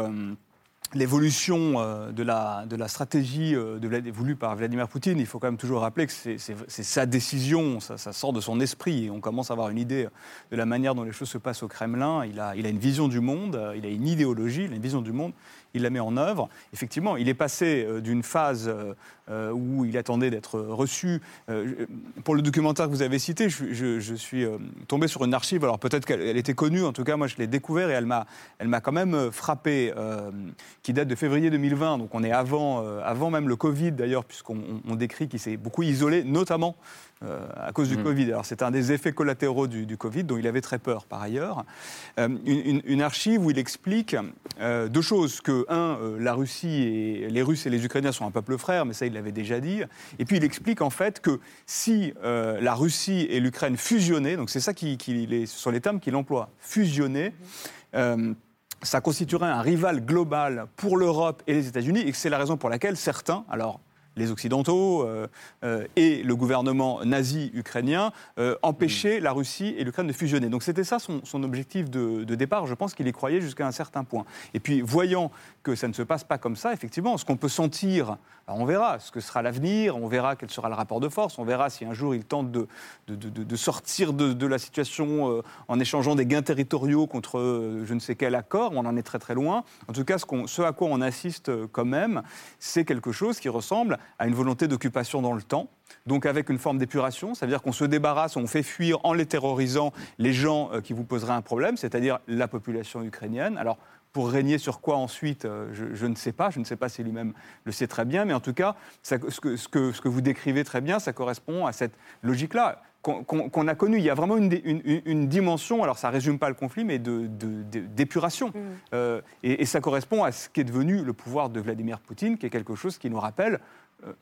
l'évolution euh, de la, de la stratégie euh, de, voulue par Vladimir Poutine, il faut quand même toujours rappeler que c'est sa décision, ça, sort de son esprit, et on commence à avoir une idée de la manière dont les choses se passent au Kremlin. Il a, il a une vision du monde, il a une idéologie, il a une vision du monde, il la met en œuvre. Effectivement, il est passé euh, d'une phase euh, où il attendait d'être reçu. Euh, pour le documentaire que vous avez cité, je, suis tombé sur une archive. Alors peut-être qu'elle était connue, en tout cas moi je l'ai découvert et elle m'a, elle m'a quand même frappé, qui date de février 2020. Donc on est avant, avant même le Covid d'ailleurs, puisqu'on décrit qu'il s'est beaucoup isolé, notamment euh, à cause du mm. Covid. Alors c'est un des effets collatéraux du, Covid dont il avait très peur par ailleurs. Euh, une, archive où il explique euh, deux choses que un, la Russie et les Russes et les Ukrainiens sont un peuple frère, mais ça il l'avait déjà dit. Et puis il explique en fait que si la Russie et l'Ukraine fusionnaient, donc c'est ça qui, ce sont les termes qu'il emploie, fusionner ça constituerait un rival global pour l'Europe et les États-Unis, et c'est la raison pour laquelle certains, alors les Occidentaux euh, euh, et le gouvernement nazi ukrainien euh, empêchaient la Russie et l'Ukraine de fusionner. Donc c'était ça son, objectif de, départ. Je pense qu'il y croyait jusqu'à un certain point. Et puis voyant que ça ne se passe pas comme ça, effectivement, ce qu'on peut sentir, on verra ce que sera l'avenir, on verra quel sera le rapport de force, on verra si un jour il tente de, sortir de, la situation euh, en échangeant des gains territoriaux contre euh, je ne sais quel accord, on en est très très loin. En tout cas, ce, à quoi on assiste euh, quand même, c'est quelque chose qui ressemble à une volonté d'occupation dans le temps donc avec une forme d'épuration, ça veut dire qu'on se débarrasse, on fait fuir en les terrorisant les gens qui vous poseraient un problème, c'est-à-dire la population ukrainienne. Alors pour régner sur quoi ensuite, euh, je, ne sais pas. Je ne sais pas si lui-même le sait très bien. Mais en tout cas, ce, que, ce, que, ce, que, vous décrivez très bien, ça correspond à cette logique-là qu'on a connue. Il y a vraiment une, une, dimension, alors ça ne résume pas le conflit, mais d'épuration. De, mm. euh, et, et, ça correspond à ce qui est devenu le pouvoir de Vladimir Poutine, qui est quelque chose qui nous rappelle euh,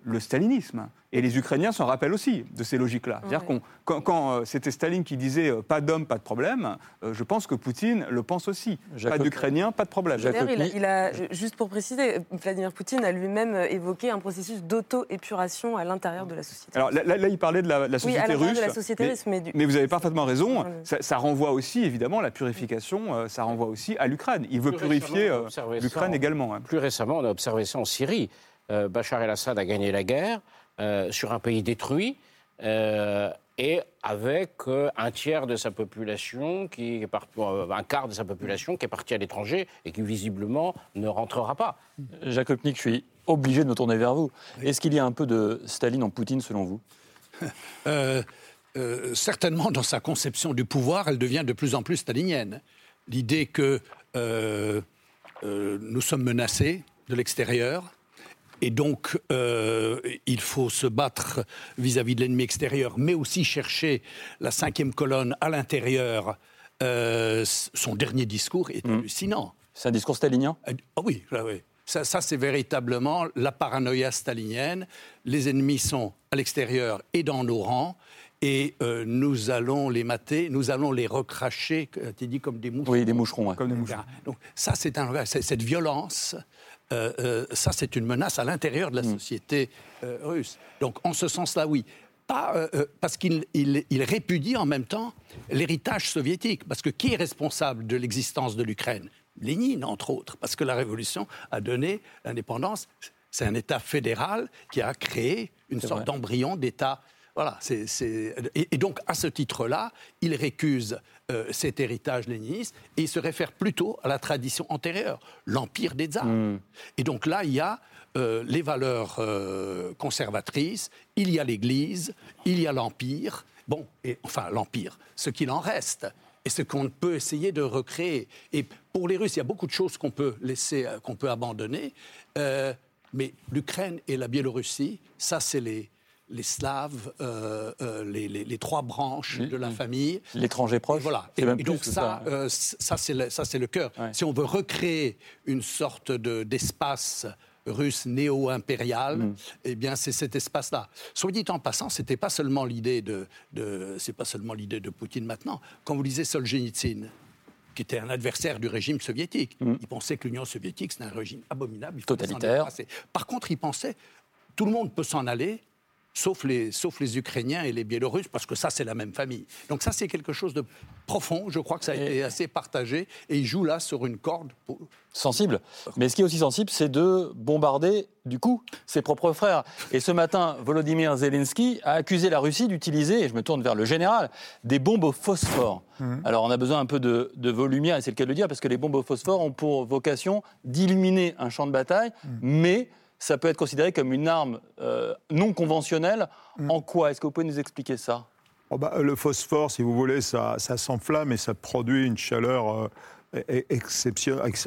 le stalinisme. Et les Ukrainiens s'en rappellent aussi de ces logiques-là. C'est-à-dire quand, quand euh, c'était Staline qui disait euh, pas d'homme, pas de problème, je pense que Poutine le pense aussi. pas d'Ukrainiens, pas de problème. Il a, juste pour préciser, Vladimir Poutine a lui-même évoqué un processus d'auto-épuration à l'intérieur de la société. Alors là, il parlait de la, société russe. De la société russe mais, mais, vous avez parfaitement raison. Ça, renvoie aussi, évidemment, la purification, ça renvoie aussi à l'Ukraine. Il veut purifier l'Ukraine également. Hein. Plus récemment, on a observé ça en Syrie. Euh, Bachar el-Assad a gagné la guerre euh, sur un pays détruit euh, et avec un tiers de sa population, qui est un quart de sa population qui est parti à l'étranger et qui visiblement ne rentrera pas. Jacques Opnik, je suis obligé de me tourner vers vous. Est-ce qu'il y a un peu de Staline en Poutine selon vous? [laughs] Certainement, dans sa conception du pouvoir, elle devient de plus en plus stalinienne. L'idée que nous sommes menacés de l'extérieur, et donc, euh, il faut se battre vis-à-vis de l'ennemi extérieur, mais aussi chercher la cinquième colonne à l'intérieur. Euh, son dernier discours est mmh. hallucinant. C'est un discours stalinien? Ah oui, là, oui. Ça, ça c'est véritablement la paranoïa stalinienne. Les ennemis sont à l'extérieur et dans nos rangs et euh, nous allons les mater, nous allons les recracher, tu dis comme des moucherons. Oui, des moucherons, comme des moucherons. Donc ça, c'est un, cette violence, euh, euh, ça, c'est une menace à l'intérieur de la mm. société russe. Donc en ce sens-là, oui. Pas, parce qu'il il, il répudie en même temps l'héritage soviétique. Parce que qui est responsable de l'existence de l'Ukraine? Lénine, entre autres. Parce que la révolution a donné l'indépendance. C'est un État fédéral qui a créé une sorte d'embryon d'État voilà, c'est, Et, donc, à ce titre-là, il récuse euh, cet héritage léniniste et il se réfère plutôt à la tradition antérieure, l'empire des tsars. Hmm. Et donc là, il y a euh, les valeurs euh, conservatrices, il y a l'Église, il y a l'empire. Bon, et, enfin, l'empire, ce qu'il en reste et ce qu'on peut essayer de recréer. Et pour les Russes, il y a beaucoup de choses qu'on peut laisser, qu'on peut abandonner. mais l'Ukraine et la Biélorussie, ça, c'est les les Slaves, euh, euh, les, trois branches de la famille. L'étranger proche. Voilà. Et, donc ça, euh, ça, c'est le, cœur. Si on veut recréer une sorte d'espace russe néo-impérial, mm. eh bien c'est cet espace-là. Soit dit en passant, c'était pas seulement l'idée de, c'est pas seulement l'idée de Poutine maintenant. Quand vous lisez Solzhenitsyn, qui était un adversaire du régime soviétique, mm. il pensait que l'Union soviétique c'est un régime abominable, il totalitaire. Par contre, il pensait tout le monde peut s'en aller, sauf les, sauf les Ukrainiens et les Biélorusses, parce que ça, c'est la même famille. Donc ça, c'est quelque chose de profond, je crois que ça a été assez partagé, et il joue là sur une corde. Sensible. Mais ce qui est aussi sensible, c'est de bombarder, du coup, ses propres frères. Et ce matin, Volodymyr Zelensky a accusé la Russie d'utiliser, et je me tourne vers le général, des bombes au phosphore. Mhm. Alors on a besoin un peu de, de volumière, et c'est le cas de le dire, parce que les bombes au phosphore ont pour vocation d'illuminer un champ de bataille, mhm. mais ça peut être considéré comme une arme euh, non conventionnelle. Mm. En quoi Est-ce que vous pouvez nous expliquer ça? Oh bah, Le phosphore, si vous voulez, ça, ça s'enflamme et ça produit une chaleur euh,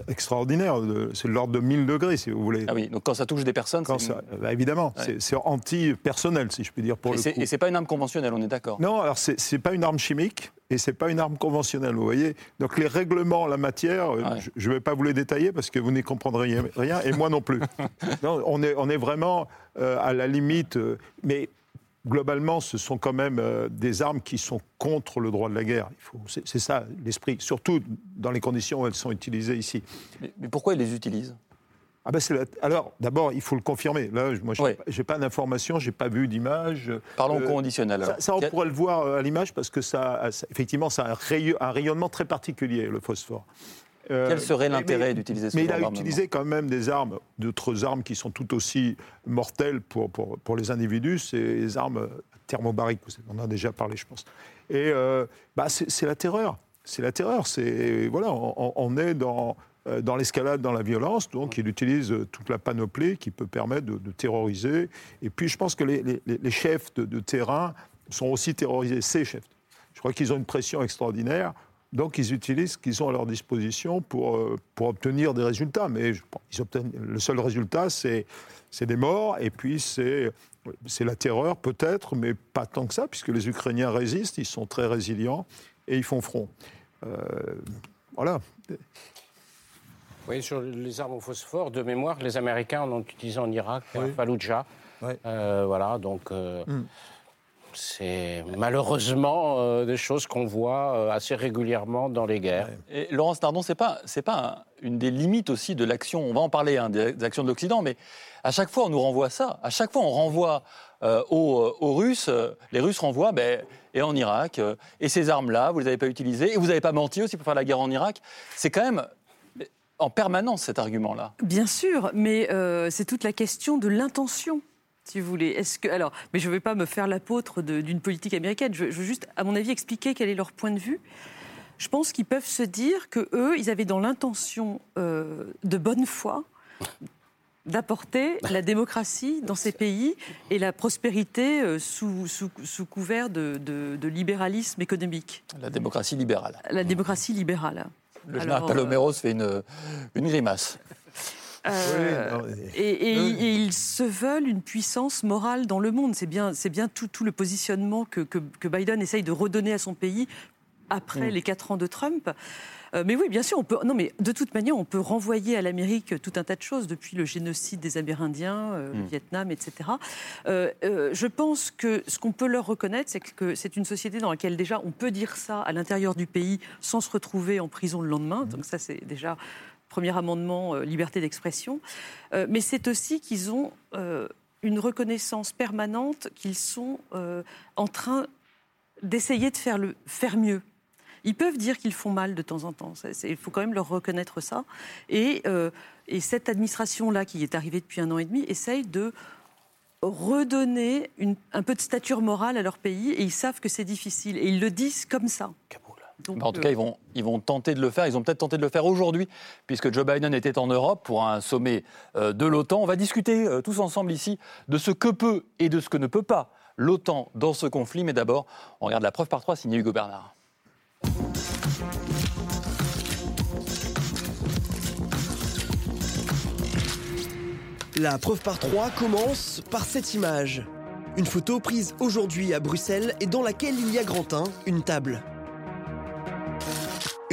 extraordinaire. C'est de l'ordre de 1000 degrés, si vous voulez. Ah oui, donc quand ça touche des personnes, c'est... Bah, évidemment, c'est anti-personnel, si je puis dire, pour et le coup. Et c'est pas une arme conventionnelle, on est d'accord Non, alors c'est pas une arme chimique, et c'est pas une arme conventionnelle, vous voyez. Donc les règlements en la matière, euh, je ne vais pas vous les détailler parce que vous n'y comprendrez rien, et moi non plus. [laughs] on, est, on est vraiment euh, à la limite, euh, mais globalement, ce sont quand même des armes qui sont contre le droit de la guerre. C'est ça l'esprit, surtout dans les conditions où elles sont utilisées ici. mais pourquoi ils les utilisent? Ah ben Alors, d'abord, il faut le confirmer. Là, moi, je n'ai pas d'informations, je n'ai pas vu d'image. Parlons euh, conditionnel. Ça, on pourrait le voir euh, à l'image parce que ça, effectivement, ça a un, rayonnement très particulier, le phosphore. Euh, Quel serait l'intérêt d'utiliser ce Mais il a utilisé quand même des armes, d'autres armes qui sont tout aussi mortelles pour, pour, pour les individus, c'est les armes thermobariques. On en a déjà parlé, je pense. Et bah, c'est la terreur. C'est la terreur. C'est voilà, on est dans euh, dans l'escalade, dans la violence. Donc, il utilise euh, toute la panoplie qui peut permettre de, terroriser. Et puis, je pense que les, chefs de, terrain sont aussi terrorisés, ces chefs. Je crois qu'ils ont une pression extraordinaire. Donc, ils utilisent ce qu'ils ont à leur disposition pour, euh, pour obtenir des résultats. Mais ils obtiennent, le seul résultat, c'est des morts. Et puis, c'est la terreur, peut-être, mais pas tant que ça, puisque les Ukrainiens résistent, ils sont très résilients et ils font front. voilà. Oui, sur les armes au phosphore, de mémoire, les Américains en ont utilisé en Irak, à Fallujah. Euh, voilà, donc euh, hmm. C'est malheureusement euh, des choses qu'on voit assez régulièrement dans les guerres. Et Laurence Nardon, c'est pas c'est pas une des limites aussi de l'action. On va en parler hein, des actions de l'Occident, mais à chaque fois on nous renvoie ça. À chaque fois on renvoie aux, aux, Russes. les Russes renvoient. Ben, et en Irak, et ces armes-là, vous les avez pas utilisées, et vous n'avez pas menti aussi pour faire la guerre en Irak. C'est quand même en permanence cet argument-là. Bien sûr, mais euh, c'est toute la question de l'intention si vous voulez. Est-ce que alors, mais je ne vais pas me faire l'apôtre d'une politique américaine. Je, veux juste, à mon avis, expliquer quel est leur point de vue. Je pense qu'ils peuvent se dire que eux, ils avaient dans l'intention euh, de bonne foi d'apporter [laughs] la démocratie dans ces pays et la prospérité euh, sous, sous, couvert de, de, libéralisme économique. La démocratie libérale. La démocratie libérale. Le général Paloméros fait une, une grimace. Euh, et, ils se veulent une puissance morale dans le monde. C'est bien, c'est bien tout, tout, le positionnement que, que, Biden essaye de redonner à son pays après mm. les quatre ans de Trump. Euh, mais oui, bien sûr, on peut. Non, mais de toute manière, on peut renvoyer à l'Amérique tout un tas de choses depuis le génocide des Amérindiens, euh, le mm. Vietnam, etc. Euh, je pense que ce qu'on peut leur reconnaître, c'est que c'est une société dans laquelle déjà on peut dire ça à l'intérieur du pays sans se retrouver en prison le lendemain. Mm. Donc ça, c'est déjà premier amendement liberté d'expression. mais c'est aussi qu'ils ont une reconnaissance permanente qu'ils sont en train d'essayer de faire, le, faire mieux. Ils peuvent dire qu'ils font mal de temps en temps. Il faut quand même leur reconnaître ça. Et, euh, et cette administration-là, qui est arrivée depuis un an et demi, essaye de redonner un peu de stature morale à leur pays. Et ils savent que c'est difficile. Et ils le disent comme ça. En tout cas, ils vont, ils vont tenter de le faire. Ils ont peut-être tenté de le faire aujourd'hui, puisque Joe Biden était en Europe pour un sommet euh, de l'OTAN. On va discuter euh, tous ensemble ici de ce que peut et de ce que ne peut pas l'OTAN dans ce conflit. Mais d'abord, on regarde la preuve par trois signée Hugo Bernard. La preuve par trois commence par cette image. Une photo prise aujourd'hui à Bruxelles et dans laquelle il y a grand 1, une table.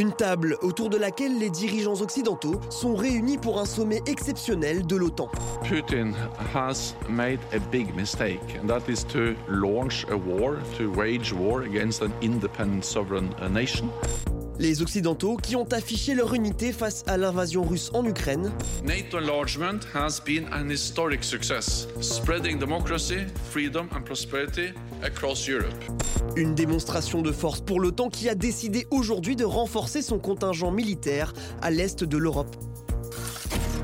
Une table autour de laquelle les dirigeants occidentaux sont réunis pour un sommet exceptionnel de l'OTAN. Putin has made a big mistake, and that is to launch a war, to wage war against an independent sovereign nation. Les Occidentaux qui ont affiché leur unité face à l'invasion russe en Ukraine. NATO enlargement has been an historic success, spreading democracy, freedom and prosperity across Europe. Une démonstration de force pour l'OTAN qui a décidé aujourd'hui de renforcer son contingent militaire à l'est de l'Europe.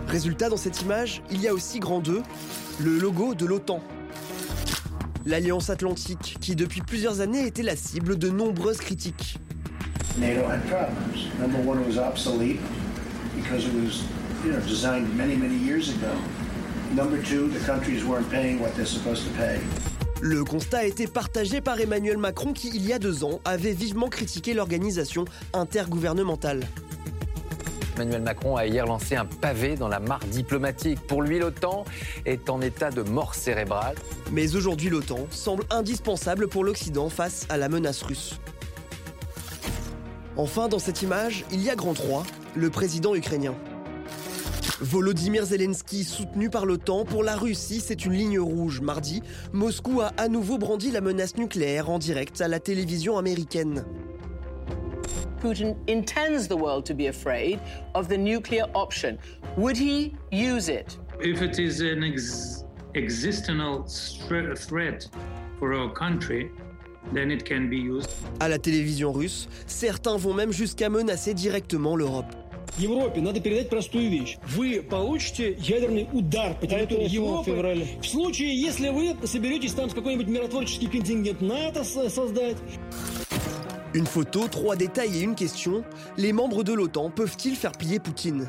Résultat dans cette image, il y a aussi grand 2, le logo de l'OTAN. L'Alliance Atlantique qui depuis plusieurs années était la cible de nombreuses critiques. NATO had problems. Number one, it was obsolete because it was, you know, designed many, many years ago. Number two, the countries weren't paying what they're supposed to pay. Le constat a été partagé par Emmanuel Macron qui, il y a deux ans, avait vivement critiqué l'organisation intergouvernementale. Emmanuel Macron a hier lancé un pavé dans la mare diplomatique. Pour lui, l'OTAN est en état de mort cérébrale. Mais aujourd'hui, l'OTAN semble indispensable pour l'Occident face à la menace russe. Enfin, dans cette image, il y a grand 3, le président ukrainien. Volodymyr Zelensky soutenu par l'OTAN pour la Russie, c'est une ligne rouge. Mardi, Moscou a à nouveau brandi la menace nucléaire en direct à la télévision américaine. Putin intends the world to be afraid of the nuclear option. Would he use it? If it is an existential threat for our country, à la télévision russe, certains vont même jusqu'à menacer directement l'Europe. Европе надо передать простую вещь. Вы получите ядерный удар по территории Европы в случае, если вы соберетесь там с какой-нибудь миротворческий контингент НАТО создать. Une photo, trois détails et une question. Les membres de l'OTAN peuvent-ils faire plier Poutine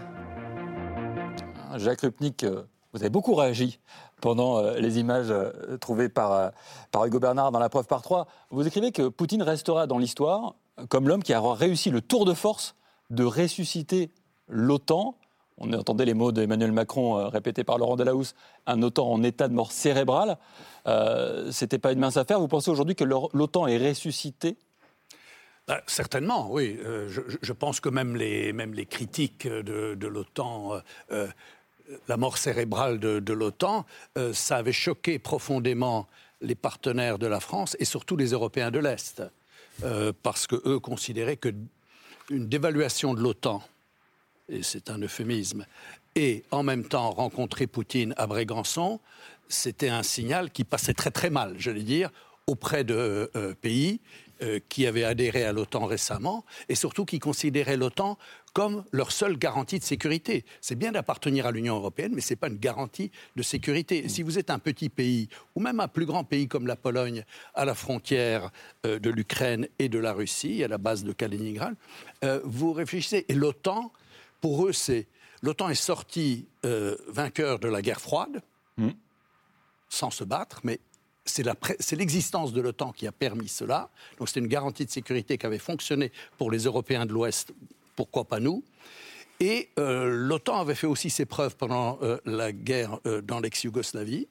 Jacques Rupnik, euh, vous avez beaucoup réagi pendant euh, les images euh, trouvées par, euh, par Hugo Bernard dans la preuve par trois. Vous écrivez que Poutine restera dans l'histoire comme l'homme qui a réussi le tour de force de ressusciter l'OTAN. On entendait les mots d'Emmanuel Macron répétés par Laurent Delahousse, un OTAN en état de mort cérébrale. Euh, C'était pas une mince affaire. Vous pensez aujourd'hui que l'OTAN est ressuscité? Bah, certainement, oui. je, pense que même les, critiques de l'OTAN la mort cérébrale de, l'OTAN, euh, ça avait choqué profondément les partenaires de la France et surtout les Européens de l'Est, euh, parce qu'eux considéraient que une dévaluation de l'OTAN, et c'est un euphémisme, et en même temps rencontrer Poutine à Brégançon, c'était un signal qui passait très très mal, je vais dire, auprès de euh, pays qui avaient adhéré à l'OTAN récemment et surtout qui considéraient l'OTAN comme leur seule garantie de sécurité. C'est bien d'appartenir à l'Union européenne, mais ce n'est pas une garantie de sécurité. si vous êtes un petit pays, ou même un plus grand pays comme la Pologne, à la frontière euh, de l'Ukraine et de la Russie, à la base de Kaliningrad, euh, vous réfléchissez. Et l'OTAN, pour eux, c'est... L'OTAN est sorti vainqueur de la guerre froide, mmh. sans se battre, mais c'est l'existence de l'OTAN qui a permis cela. Donc c'est une garantie de sécurité qui avait fonctionné pour les Européens de l'Ouest, pourquoi pas nous Et euh, l'OTAN avait fait aussi ses preuves pendant euh, la guerre euh, dans l'ex-Yougoslavie.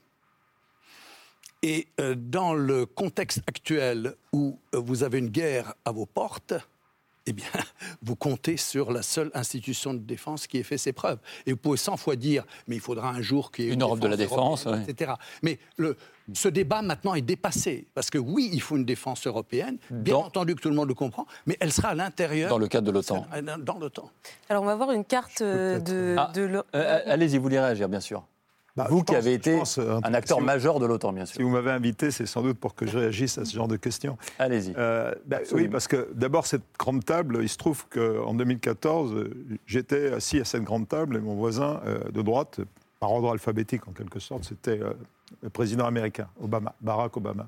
Et dans le contexte actuel où vous avez une guerre à vos portes, eh bien, [laughs] vous comptez sur la seule institution de défense qui ait fait ses preuves. Et vous pouvez 100 fois dire, mais il faudra un jour qu'il y ait une, Europe de la défense, etc. Mais le, ce débat maintenant est dépassé. Parce que oui, il faut une défense européenne, bien entendu que tout le monde le comprend, mais elle sera à l'intérieur. Dans le cadre de l'OTAN. Dans l'OTAN. Alors on va voir une carte euh, de. Ah, euh, Allez-y, vous voulez réagir, bien sûr. Bah, vous qui avez été euh, un acteur majeur de l'OTAN, bien sûr. Si vous m'avez invité, c'est sans doute pour que je réagisse à ce genre de questions. Allez-y. Bah, oui, parce que d'abord, cette grande table, il se trouve qu'en 2014, j'étais assis à cette grande table et mon voisin de droite, par ordre alphabétique en quelque sorte, c'était le président américain, Obama, Barack Obama,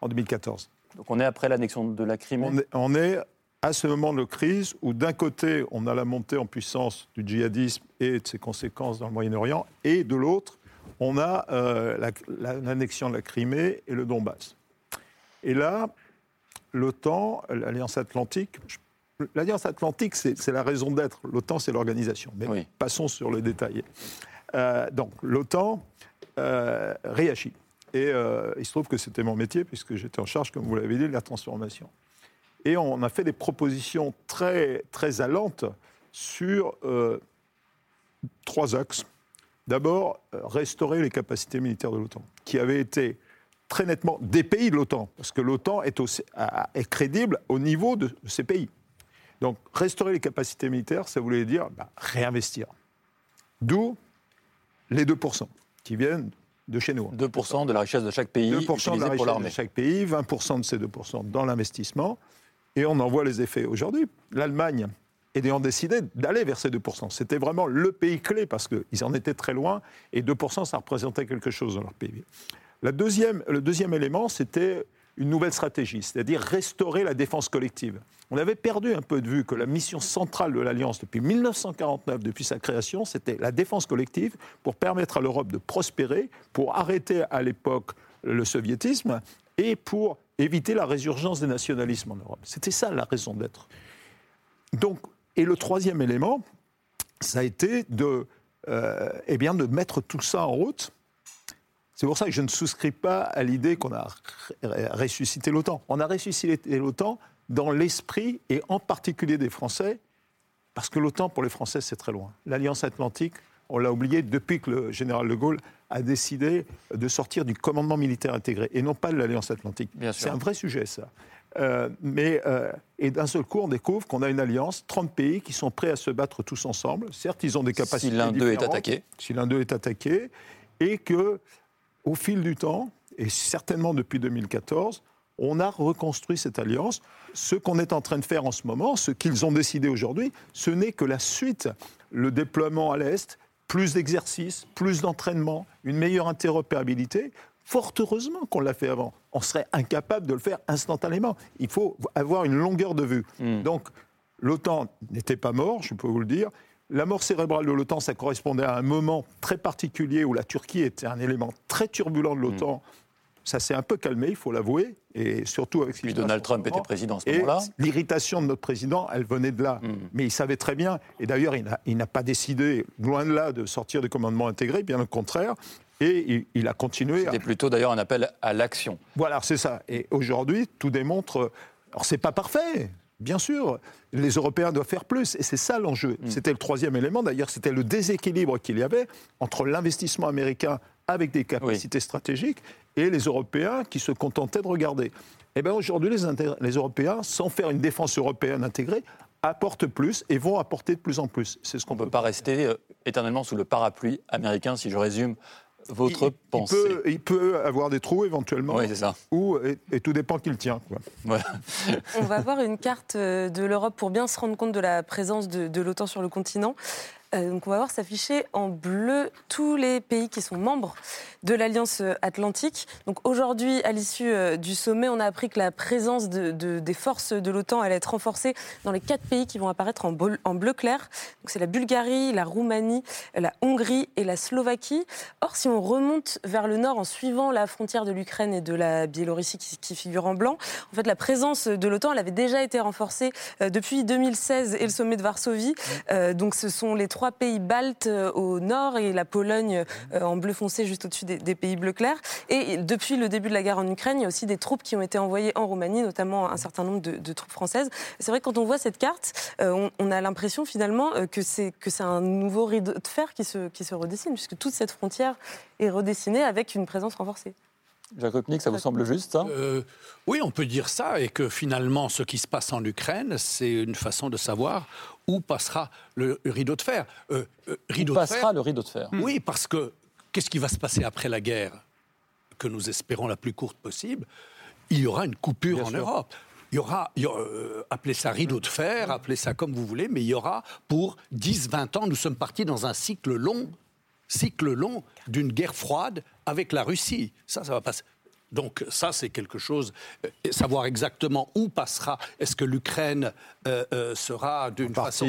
en 2014. Donc on est après l'annexion de la Crimée on est, à ce moment de crise où d'un côté on a la montée en puissance du djihadisme et de ses conséquences dans le Moyen-Orient, et de l'autre on a euh, l'annexion de la Crimée et le Donbass. Et là, l'OTAN, l'Alliance Atlantique, l'Alliance Atlantique c'est la raison d'être, l'OTAN c'est l'organisation, mais passons sur le détail. Euh, donc l'OTAN euh, réagit. Et il se trouve que c'était mon métier, puisque j'étais en charge, comme vous l'avez dit, de la transformation. Et on a fait des propositions très, très allantes sur euh, trois axes. D'abord, restaurer les capacités militaires de l'OTAN, qui avaient été très nettement des pays de l'OTAN, parce que l'OTAN est, est, crédible au niveau de, ces pays. Donc, restaurer les capacités militaires, ça voulait dire bah, réinvestir. D'où les 2% qui viennent de chez nous. 2% de la richesse de chaque pays 2% de la richesse de chaque pays, 20% de ces 2% dans l'investissement, et on en voit les effets. Aujourd'hui, l'Allemagne ayant décidé d'aller vers ces 2%. C'était vraiment le pays clé parce qu'ils en étaient très loin et 2%, ça représentait quelque chose dans leur pays. La deuxième, le deuxième élément, c'était une nouvelle stratégie, c'est-à-dire restaurer la défense collective. On avait perdu un peu de vue que la mission centrale de l'Alliance depuis 1949, depuis sa création, c'était la défense collective pour permettre à l'Europe de prospérer, pour arrêter à l'époque le soviétisme et pour éviter la résurgence des nationalismes en Europe. C'était ça la raison d'être. Donc, et le troisième élément, ça a été de, euh, eh bien, de mettre tout ça en route c'est pour ça que je ne souscris pas à l'idée qu'on a ressuscité l'OTAN. On a ressuscité l'OTAN dans l'esprit et en particulier des Français, parce que l'OTAN pour les Français c'est très loin. L'Alliance Atlantique, on l'a oublié depuis que le général de Gaulle a décidé de sortir du commandement militaire intégré et non pas de l'Alliance Atlantique. C'est un vrai sujet ça. Euh, mais, euh, et d'un seul coup, on découvre qu'on a une alliance, 30 pays qui sont prêts à se battre tous ensemble. Certes, ils ont des capacités. Si l'un d'eux est attaqué. Si l'un d'eux est attaqué. Et que au fil du temps, et certainement depuis 2014, on a reconstruit cette alliance. Ce qu'on est en train de faire en ce moment, ce qu'ils ont décidé aujourd'hui, ce n'est que la suite, le déploiement à l'Est, plus d'exercices, plus d'entraînement, une meilleure interopérabilité. Fort heureusement qu'on l'a fait avant. On serait incapable de le faire instantanément. Il faut avoir une longueur de vue. Hmm. Donc, l'OTAN n'était pas mort, je peux vous le dire. La mort cérébrale de l'OTAN, ça correspondait à un moment très particulier où la Turquie était un élément très turbulent de l'OTAN. Mm. Ça s'est un peu calmé, il faut l'avouer, et surtout avec Puis Donald Trump était président à ce moment-là. L'irritation de notre président, elle venait de là. Mm. Mais il savait très bien, et d'ailleurs, il n'a pas décidé, loin de là, de sortir du commandement intégré, bien au contraire. Et il, a continué. C'était plutôt d'ailleurs un appel à l'action. Voilà, c'est ça. Et aujourd'hui, tout démontre. Alors, c'est pas parfait. Bien sûr, les Européens doivent faire plus, et c'est ça l'enjeu. Mm. C'était le troisième élément, d'ailleurs, c'était le déséquilibre qu'il y avait entre l'investissement américain avec des capacités stratégiques et les Européens qui se contentaient de regarder. Eh bien aujourd'hui, les, les Européens, sans faire une défense européenne intégrée, apportent plus et vont apporter de plus en plus. C'est ce qu'on ne peut pas rester euh, éternellement sous le parapluie américain, si je résume votre il, pensée peut, il peut, avoir des trous éventuellement. Oui, c'est ça. Ou, et, tout dépend qui le tient. On va voir une carte euh, de l'Europe pour bien se rendre compte de la présence de, de l'OTAN sur le continent. Euh, donc on va voir s'afficher en bleu tous les pays qui sont membres de l'Alliance Atlantique. Donc aujourd'hui, à l'issue euh, du sommet, on a appris que la présence des forces de l'OTAN allait être renforcée dans les quatre pays qui vont apparaître en bleu, clair. Donc c'est la Bulgarie, la Roumanie, la Hongrie et la Slovaquie. Or, si on remonte vers le nord en suivant la frontière de l'Ukraine et de la Biélorussie qui, qui, figure en blanc, en fait la présence de l'OTAN, elle avait déjà été renforcée euh, depuis 2016 et le sommet de Varsovie. donc ce sont les trois trois pays baltes au nord et la Pologne en bleu foncé juste au-dessus des, pays bleu clair. Et depuis le début de la guerre en Ukraine, il y a aussi des troupes qui ont été envoyées en Roumanie, notamment un certain nombre de, troupes françaises. C'est vrai que quand on voit cette carte, on, a l'impression finalement que c'est un nouveau rideau de fer qui se, qui se redessine, puisque toute cette frontière est redessinée avec une présence renforcée. Jacques Rupnik, ça vous semble juste, ça euh, Oui, on peut dire ça, et que finalement, ce qui se passe en Ukraine, c'est une façon de savoir où passera le rideau de fer. Euh, euh, rideau où passera le rideau de fer. Oui, parce que qu'est-ce qui va se passer après la guerre, que nous espérons la plus courte possible? Il y aura une coupure en Europe. Il y aura, appelez ça rideau de fer, appelez ça comme vous voulez, mais il y aura pour 10-20 ans, nous sommes partis dans un cycle long cycle long d'une guerre froide avec la Russie. Ça, ça va passer. Donc ça, c'est quelque chose. Euh, savoir exactement où passera. Est-ce que l'Ukraine euh, euh, sera d'une façon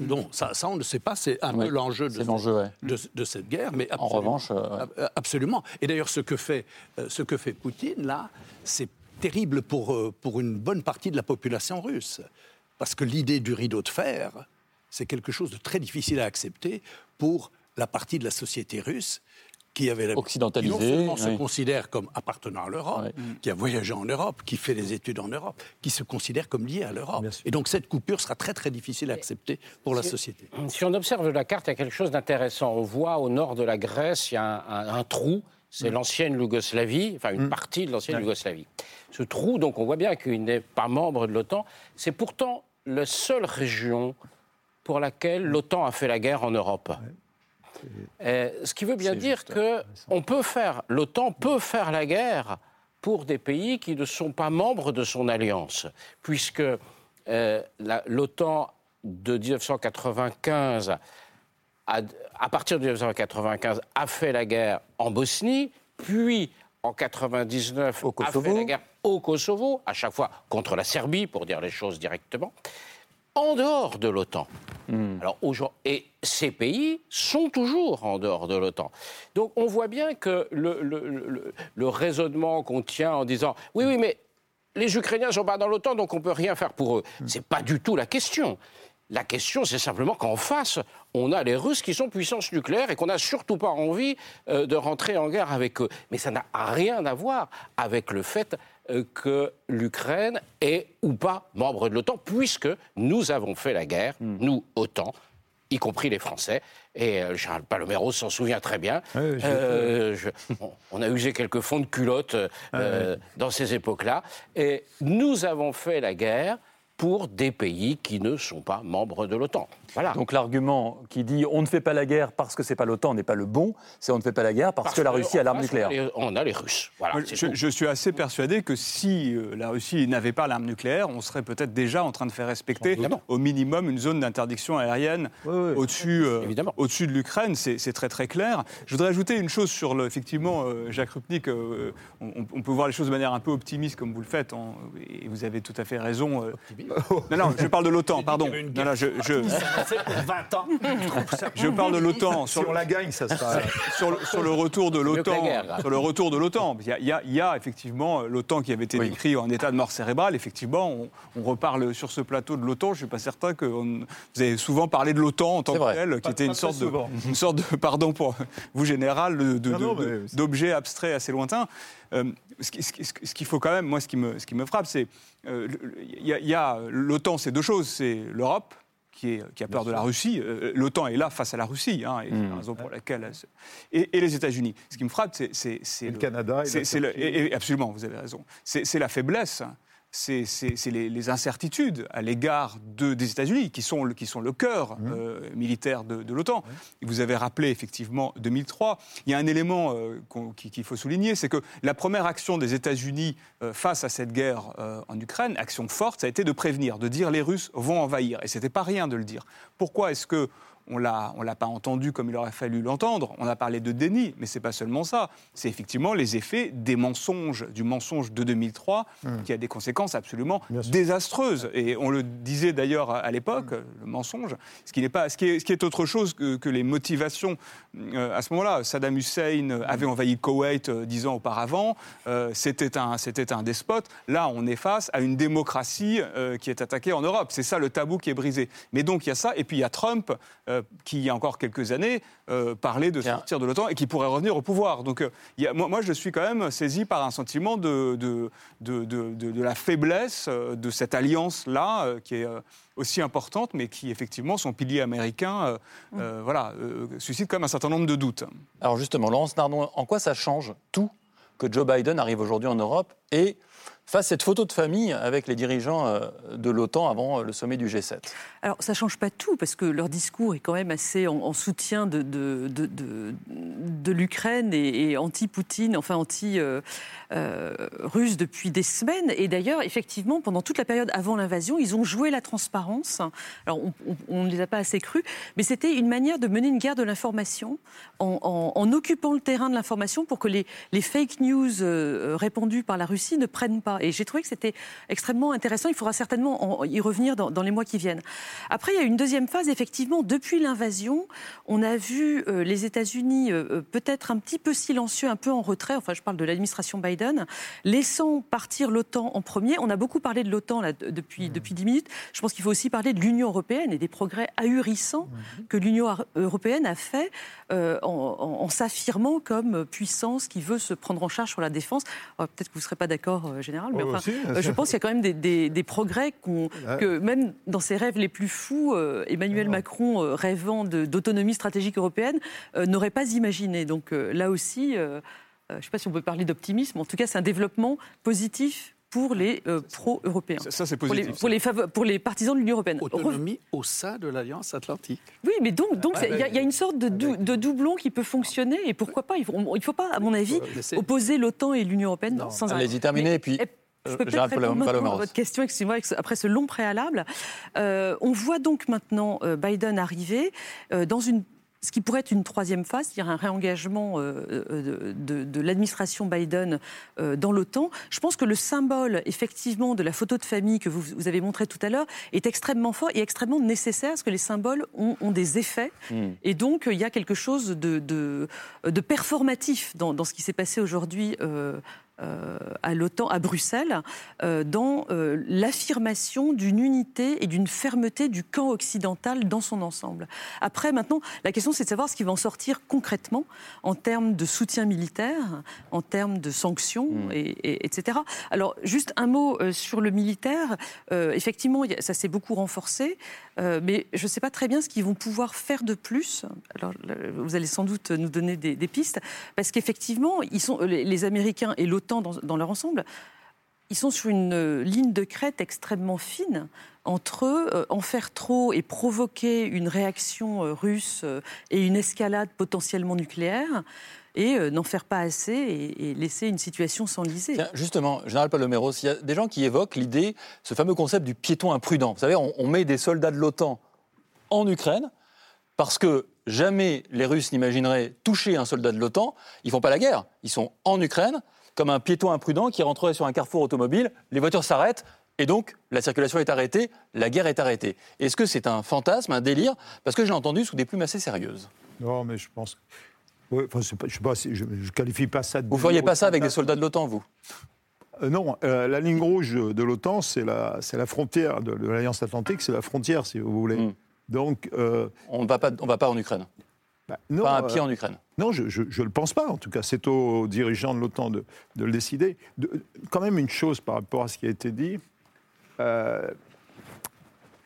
Non, ça, ça, on ne sait pas. C'est un peu l'enjeu de, de, cette guerre. Mais en revanche, absolument. Et d'ailleurs, ce que fait ce que fait Poutine là, c'est terrible pour pour une bonne partie de la population russe, parce que l'idée du rideau de fer, c'est quelque chose de très difficile à accepter pour la partie de la société russe qui avait occidentalisé, qui non seulement se considère comme appartenant à l'Europe, qui a voyagé en Europe, qui fait des études en Europe, qui se considère comme lié à l'Europe. Et donc cette coupure sera très très difficile à accepter pour la société. Si on observe la carte, il y a quelque chose d'intéressant. On voit au nord de la Grèce, il y a un, trou. C'est mm. l'ancienne Yougoslavie, enfin une mm. partie de l'ancienne Yougoslavie. Ce trou, donc on voit bien qu'il n'est pas membre de l'OTAN. C'est pourtant la seule région pour laquelle l'OTAN a fait la guerre en Europe. Euh, ce qui veut bien dire que on peut faire, l'OTAN peut faire la guerre pour des pays qui ne sont pas membres de son alliance, puisque euh, l'OTAN de 1995, à partir de 1995, a fait la guerre en Bosnie, puis en 99 au a fait la guerre au Kosovo, à chaque fois contre la Serbie, pour dire les choses directement en dehors de l'OTAN. Hmm. Alors, et ces pays sont toujours en dehors de l'OTAN. Donc on voit bien que le, raisonnement qu'on tient en disant oui, oui, mais les Ukrainiens ne sont pas dans l'OTAN, donc on ne peut rien faire pour eux. Hmm. Ce n'est pas du tout la question. La question, c'est simplement qu'en face, on a les Russes qui sont puissance nucléaire et qu'on n'a surtout pas envie euh, de rentrer en guerre avec eux. Mais ça n'a rien à voir avec le fait que l'Ukraine est ou pas membre de l'OTAN, puisque nous avons fait la guerre, hmm. nous, OTAN, y compris les Français. Et euh, Charles Palomero s'en souvient très bien. Euh, on, a usé quelques fonds de culotte dans ces époques-là. Et nous avons fait la guerre pour des pays qui ne sont pas membres de l'OTAN. Voilà. Donc l'argument qui dit on ne fait pas la guerre parce que c'est pas l'OTAN n'est pas le bon, c'est on ne fait pas la guerre parce, que la Russie a l'arme nucléaire. On a les Russes. Voilà, je, suis assez persuadé que si euh, la Russie n'avait pas l'arme nucléaire, on serait peut-être déjà en train de faire respecter au minimum une zone d'interdiction aérienne au-dessus euh, au-dessus de l'Ukraine. C'est très très clair. Je voudrais ajouter une chose sur le, effectivement euh, Jacques Rupnik. On, peut voir les choses de manière un peu optimiste comme vous le faites, et vous avez tout à fait raison. Non, non, je parle de l'OTAN, pardon. Non, non, je, je... 20 ans. Je parle de l'OTAN. Si on la gagne, ça sera. Sur, sur le retour de l'OTAN. Sur le retour de l'OTAN. Il, y a, il y a effectivement l'OTAN qui avait été décrit en état de mort cérébrale. Effectivement, on, reparle sur ce plateau de l'OTAN. Je ne suis pas certain que vous avez souvent parlé de l'OTAN en tant que tel, qui était une sorte, de, une sorte de, pardon pour vous général, d'objet abstrait assez lointain. Euh, ce qu'il faut quand même, moi, ce qui me, ce qui me frappe, c'est euh, il y a, l'OTAN, c'est deux choses, c'est l'Europe. Qui, est, qui, a peur de la Russie. Euh, L'OTAN est là face à la Russie, hein, et c'est la mmh. raison pour laquelle. Et, les États-Unis. Ce qui me frappe, c'est. le, le, Canada. Et, absolument, vous avez raison. C'est la faiblesse c'est les, incertitudes à l'égard de, des États-Unis, qui sont, le, qui sont le cœur mmh. euh, militaire de, l'OTAN. Vous avez rappelé effectivement 2003. Il y a un élément euh, qu'il faut souligner, c'est que la première action des États-Unis euh, face à cette guerre en Ukraine, action forte, ça a été de prévenir, de dire les Russes vont envahir. Et c'était pas rien de le dire. Pourquoi est-ce que on l'a, on l'a pas entendu comme il aurait fallu l'entendre. On a parlé de déni, mais c'est pas seulement ça. C'est effectivement les effets des mensonges, du mensonge de 2003, hmm. qui a des conséquences absolument désastreuses. Et on le disait d'ailleurs à l'époque, hmm. le mensonge, ce qui n'est pas, ce qui est, ce qui est autre chose que, les motivations. Euh, à ce moment-là, Saddam Hussein avait envahi Koweït euh, dix ans auparavant. Euh, c'était un, c'était un despote. Là, on est face à une démocratie qui est attaquée en Europe. C'est ça le tabou qui est brisé. Mais donc il y a ça, et puis il y a Trump. Qui, il y a encore quelques années, parlait de sortir de l'OTAN et qui pourrait revenir au pouvoir. Donc, moi, moi, je suis quand même saisi par un sentiment de, de, de, de la faiblesse de cette alliance-là, qui est aussi importante, mais qui, effectivement, son pilier américain, mmh. voilà, suscite quand même un certain nombre de doutes. Alors, justement, Laurence Nardon, en quoi ça change tout que Joe Biden arrive aujourd'hui en Europe et fasse cette photo de famille avec les dirigeants euh, de l'OTAN avant euh, le sommet du G7 Alors, ça ne change pas tout, parce que leur discours est quand même assez en, soutien de, l'Ukraine et, anti-Poutine, enfin anti-russe euh, depuis des semaines. Et d'ailleurs, effectivement, pendant toute la période avant l'invasion, ils ont joué la transparence. Alors, on ne les a pas assez crus, mais c'était une manière de mener une guerre de l'information en, occupant le terrain de l'information pour que les fake news répandues par la Russie ne prennent pas. Et j'ai trouvé que c'était extrêmement intéressant. Il faudra certainement y revenir dans, les mois qui viennent. Après, il y a une deuxième phase. Effectivement, depuis l'invasion, on a vu euh, les États-Unis euh, euh, peut-être un petit peu silencieux, un peu en retrait. Enfin, je parle de l'administration Biden, laissant partir l'OTAN en premier. On a beaucoup parlé de l'OTAN là, depuis, mmh. depuis 10 minutes. Je pense qu'il faut aussi parler de l'Union européenne et des progrès ahurissants mmh. que l'Union européenne a fait en, s'affirmant comme puissance qui veut se prendre en charge sur la défense. Oh, peut-être que vous ne serez pas d'accord, général mais enfin, euh, je pense qu'il y a quand même des, progrès que même dans ses rêves les plus fous, euh, Emmanuel Macron, euh, rêvant d'autonomie stratégique européenne, n'aurait pas imaginé. Donc là aussi, je ne sais pas si on peut parler d'optimisme, en tout cas, c'est un développement positif pour les pro-européens. Ça, c'est positif. Pour les, pour, les partisans de l'Union européenne. Autonomie au sein de l'Alliance Atlantique. Oui, mais donc, donc il y, a une sorte de, de, doublon qui peut fonctionner, et pourquoi pas Il ne faut, pas, à mon avis, opposer l'OTAN et l'Union européenne non. sans Allez-y, terminez, et puis... Je peux peut-être répondre à votre question, excusez-moi, après ce long préalable. Euh, on voit donc maintenant euh, Biden arriver euh, dans une ce qui pourrait être une troisième phase, c'est-à-dire un réengagement de, l'administration Biden dans l'OTAN. Je pense que le symbole, effectivement, de la photo de famille que vous, avez montré tout à l'heure est extrêmement fort et extrêmement nécessaire, parce que les symboles ont, des effets. Hmm. Et donc, il y a quelque chose de, performatif dans, dans, ce qui s'est passé aujourd'hui euh, à l'OTAN, à Bruxelles, euh, dans euh, l'affirmation d'une unité et d'une fermeté du camp occidental dans son ensemble. Après, maintenant, la question, c'est de savoir ce qui va en sortir concrètement en termes de soutien militaire, en termes de sanctions, mmh. et, etc. Alors, juste un mot sur le militaire. effectivement, ça s'est beaucoup renforcé, mais je ne sais pas très bien ce qu'ils vont pouvoir faire de plus. Alors, vous allez sans doute nous donner des, pistes, parce qu'effectivement, les, les Américains et l'OTAN dans, leur ensemble, ils sont sur une euh, ligne de crête extrêmement fine entre euh, en faire trop et provoquer une réaction euh, russe et une escalade potentiellement nucléaire et n'en faire pas assez et, laisser une situation s'enliser. Justement, Général Paloméros, il y a des gens qui évoquent l'idée, ce fameux concept du piéton imprudent. Vous savez, on, met des soldats de l'OTAN en Ukraine parce que jamais les Russes n'imagineraient toucher un soldat de l'OTAN. Ils font pas la guerre, ils sont en Ukraine comme un piéton imprudent qui rentrerait sur un carrefour automobile, les voitures s'arrêtent, et donc, la circulation est arrêtée, la guerre est arrêtée. Est-ce que c'est un fantasme, un délire? Parce que j'ai entendu sous des plumes assez sérieuses. Non, mais je pense. Ouais, enfin, pas, je ne qualifie pas ça de. Vous ne feriez pas ça avec des soldats de l'OTAN, vous? Euh, non, euh, la ligne rouge de l'OTAN, c'est la, la, frontière de, l'Alliance Atlantique, c'est la frontière, si vous voulez. Hmm. Donc, euh, on ne va pas en Ukraine. Bah, pas un pied en Ukraine. Non, je ne le pense pas. En tout cas, c'est aux dirigeants de l'OTAN de, le décider. quand même une chose par rapport à ce qui a été dit.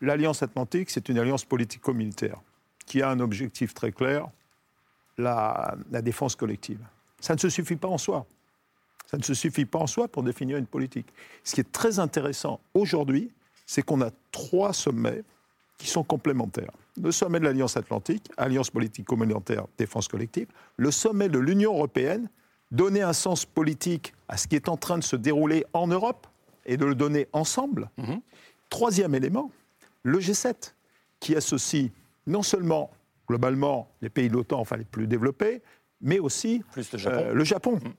L'Alliance Atlantique, c'est une alliance politico-militaire qui a un objectif très clair, la, la, défense collective. Ça ne se suffit pas en soi. Ça ne se suffit pas en soi pour définir une politique. Ce qui est très intéressant aujourd'hui, c'est qu'on a trois sommets qui sont complémentaires. Le sommet de l'Alliance Atlantique, Alliance politico-militaire défense collective, le sommet de l'Union européenne, donner un sens politique à ce qui est en train de se dérouler en Europe et de le donner ensemble. Mhm. Troisième élément, le G7, qui associe non seulement globalement les pays de l'OTAN, enfin les plus développés, mais aussi le Japon. Euh, mhm.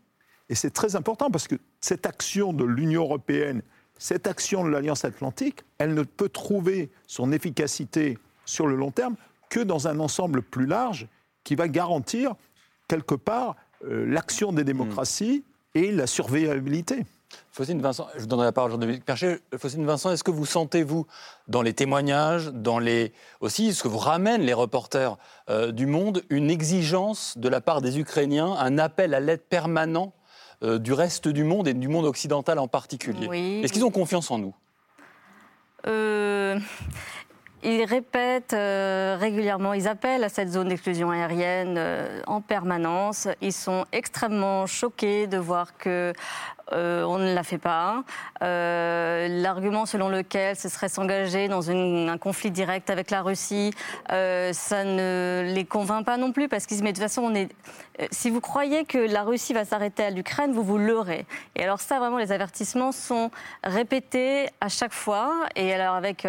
Et c'est très important parce que cette action de l'Union européenne cette action de l'Alliance Atlantique, elle ne peut trouver son efficacité sur le long terme que dans un ensemble plus large qui va garantir quelque part euh, l'action des démocraties et la surveillabilité. Faustine Vincent, je vous donnerai la parole Jean-Dominique Percher. Faustine Vincent, est-ce que vous sentez, vous, dans les témoignages, dans les... aussi ce que vous ramènent les reporters euh, du monde, une exigence de la part des Ukrainiens, un appel à l'aide permanent euh, du reste du monde et du monde occidental en particulier. Est-ce qu'ils ont confiance en nous? Euh, ils répètent euh, régulièrement, ils appellent à cette zone d'exclusion aérienne en permanence. Ils sont extrêmement choqués de voir que euh, on ne la fait pas. Euh, l'argument selon lequel ce serait s'engager dans un conflit direct avec la Russie, euh, ça ne les convainc pas non plus parce qu'ils se disent mais de toute façon, on est... si vous croyez que la Russie va s'arrêter à l'Ukraine, vous vous leurrez. Et alors ça, vraiment, les avertissements sont répétés à chaque fois. Et alors avec,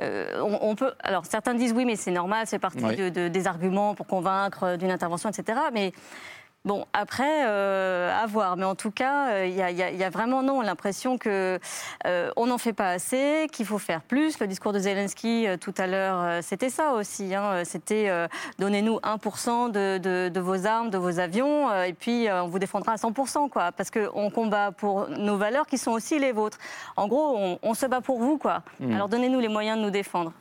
on, peut, alors certains disent oui, mais c'est normal, c'est partie de, des arguments pour convaincre d'une intervention, etc. Mais Bon, après, euh, à voir. Mais en tout cas, il euh, y, a vraiment non l'impression que euh, on n'en fait pas assez, qu'il faut faire plus. Le discours de Zelensky tout à l'heure, c'était ça aussi. Hein. C'était donnez-nous 1% de, vos armes, de vos avions, et puis on vous défendra à 100%, quoi. Parce qu'on combat pour nos valeurs qui sont aussi les vôtres. En gros, on, se bat pour vous, quoi. Hmm. Alors donnez-nous les moyens de nous défendre.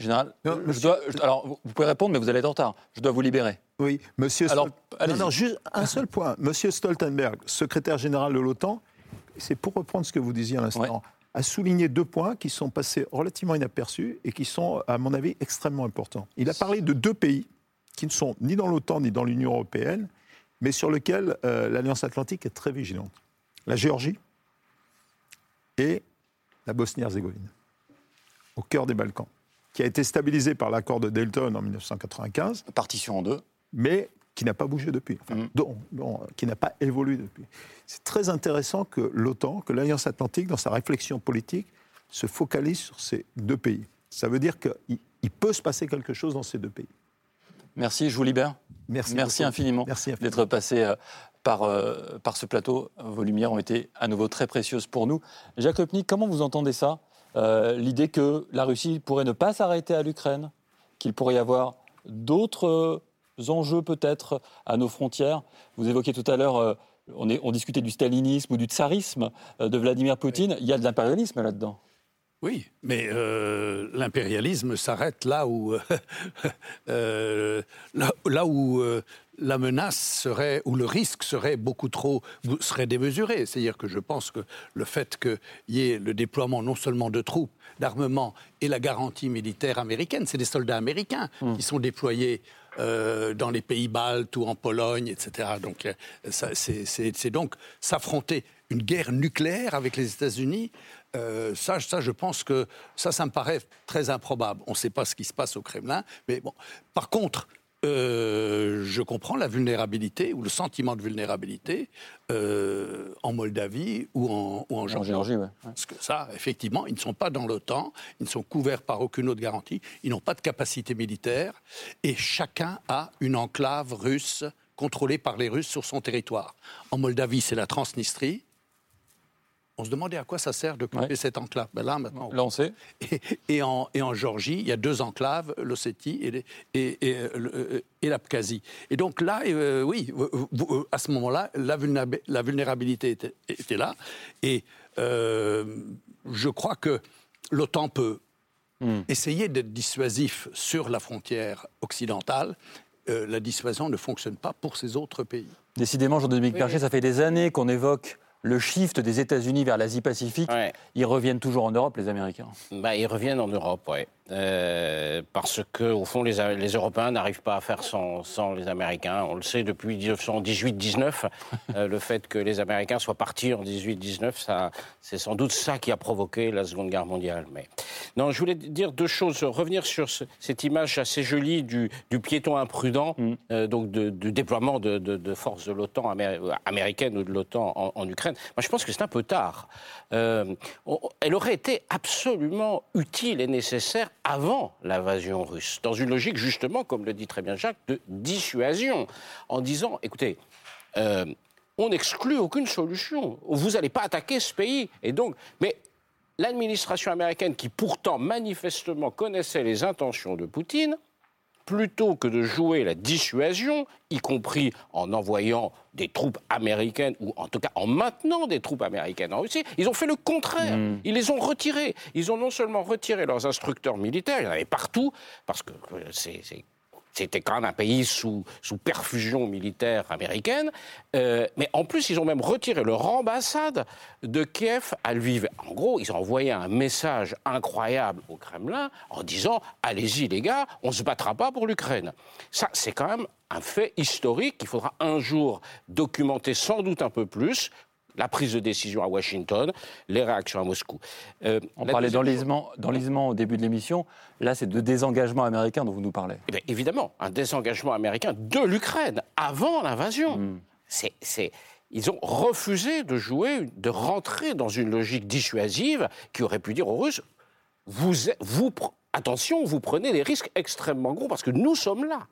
Général, je dois, alors vous pouvez répondre, mais vous allez être en retard. Je dois vous libérer. Oui, monsieur. Alors, non, juste un seul point. Monsieur Stoltenberg, secrétaire général de l'OTAN, c'est pour reprendre ce que vous disiez à l'instant, a souligné deux points qui sont passés relativement inaperçus et qui sont, à mon avis, extrêmement importants. Il a parlé de deux pays qui ne sont ni dans l'OTAN ni dans l'Union européenne, mais sur lesquels euh, l'Alliance atlantique est très vigilante. La Géorgie et la Bosnie-Herzégovine, au cœur des Balkans qui a été stabilisé par l'accord de Dayton en 1995. Partition en deux. Mais qui n'a pas bougé depuis, enfin, mm. qui n'a pas évolué depuis. C'est très intéressant que l'OTAN, que l'Alliance Atlantique, dans sa réflexion politique, se focalise sur ces deux pays. Ça veut dire qu'il peut se passer quelque chose dans ces deux pays. Merci, je vous libère. Merci, Merci infiniment, d'être passé euh, par, euh, par ce plateau. Vos lumières ont été à nouveau très précieuses pour nous. Jacques Lepnik, comment vous entendez ça? Euh, l'idée que la Russie pourrait ne pas s'arrêter à l'Ukraine, qu'il pourrait y avoir d'autres euh, enjeux peut-être à nos frontières. Vous évoquiez tout à l'heure, euh, on, on, discutait du stalinisme ou du tsarisme de Vladimir Poutine. Il y a de l'impérialisme là-dedans. Oui, mais l'impérialisme s'arrête là où, [laughs] là, où la menace serait, ou le risque serait beaucoup trop, serait démesuré. C'est-à-dire que je pense que le fait qu'il y ait le déploiement non seulement de troupes, d'armement et la garantie militaire américaine, c'est des soldats américains hmm. qui sont déployés euh, dans les pays baltes ou en Pologne, etc. Donc euh, c'est donc s'affronter une guerre nucléaire avec les États-Unis. Euh, ça, ça, je pense que ça, ça me paraît très improbable. On ne sait pas ce qui se passe au Kremlin, mais bon. Par contre, euh, je comprends la vulnérabilité ou le sentiment de vulnérabilité euh, en Moldavie ou en, ou en Géorgie. Parce que ça, effectivement, ils ne sont pas dans l'OTAN, ils ne sont couverts par aucune autre garantie, ils n'ont pas de capacité militaire et chacun a une enclave russe contrôlée par les Russes sur son territoire. En Moldavie, c'est la Transnistrie on se demandait à quoi ça sert de couper cette enclave. Ben là, maintenant. Là, on sait. [laughs] Et, en, et, en, Géorgie, il y a deux enclaves, l'Ossétie et, et, euh, et l'Abkhazie. Et donc là, euh, oui, à ce moment-là, la, vulnérabilité était, là. Et euh, je crois que l'OTAN peut hmm. essayer d'être dissuasif sur la frontière occidentale. la dissuasion ne fonctionne pas pour ces autres pays. Décidément, Jean-Dominique Percher, ça fait des années qu'on évoque le shift des États-Unis vers l'Asie-Pacifique, ils reviennent toujours en Europe, les Américains bah, Ils reviennent en Europe, oui. Euh, parce que, au fond, les, Européens n'arrivent pas à faire sans, les Américains. On le sait depuis 1918-19. Euh, le fait que les Américains soient partis en 18-19, c'est sans doute ça qui a provoqué la Seconde Guerre mondiale. Mais non, je voulais dire deux choses. Revenir sur cette image assez jolie du, piéton imprudent, mm. euh, donc du déploiement de, forces de l'OTAN américaine ou de l'OTAN en, Ukraine. Moi, je pense que c'est un peu tard. elle aurait été absolument utile et nécessaire avant l'invasion russe, dans une logique justement, comme le dit très bien Jacques, de dissuasion, en disant, écoutez, euh, on n'exclut aucune solution, vous n'allez pas attaquer ce pays, et donc, mais l'administration américaine, qui pourtant manifestement connaissait les intentions de Poutine, plutôt que de jouer la dissuasion, y compris en envoyant des troupes américaines, ou en tout cas en maintenant des troupes américaines en Russie, ils ont fait le contraire. Mm. Ils les ont retirés. Ils ont non seulement retiré leurs instructeurs militaires, il y en avait partout, parce que c'est c'était quand même un pays sous, sous perfusion militaire américaine. Euh, mais en plus, ils ont même retiré leur ambassade de Kiev à Lviv. En gros, ils ont envoyé un message incroyable au Kremlin en disant Allez-y, les gars, on ne se battra pas pour l'Ukraine. Ça, c'est quand même un fait historique qu'il faudra un jour documenter sans doute un peu plus la prise de décision à Washington, les réactions à Moscou. Euh, On parlait d'enlisement au début de l'émission. Là, c'est de désengagement américain dont vous nous parlez. Eh évidemment, un désengagement américain de l'Ukraine avant l'invasion. Hmm. C'est ils ont refusé de jouer, de rentrer dans une logique dissuasive qui aurait pu dire aux Russes vous, vous, attention, vous prenez des risques extrêmement gros parce que nous sommes là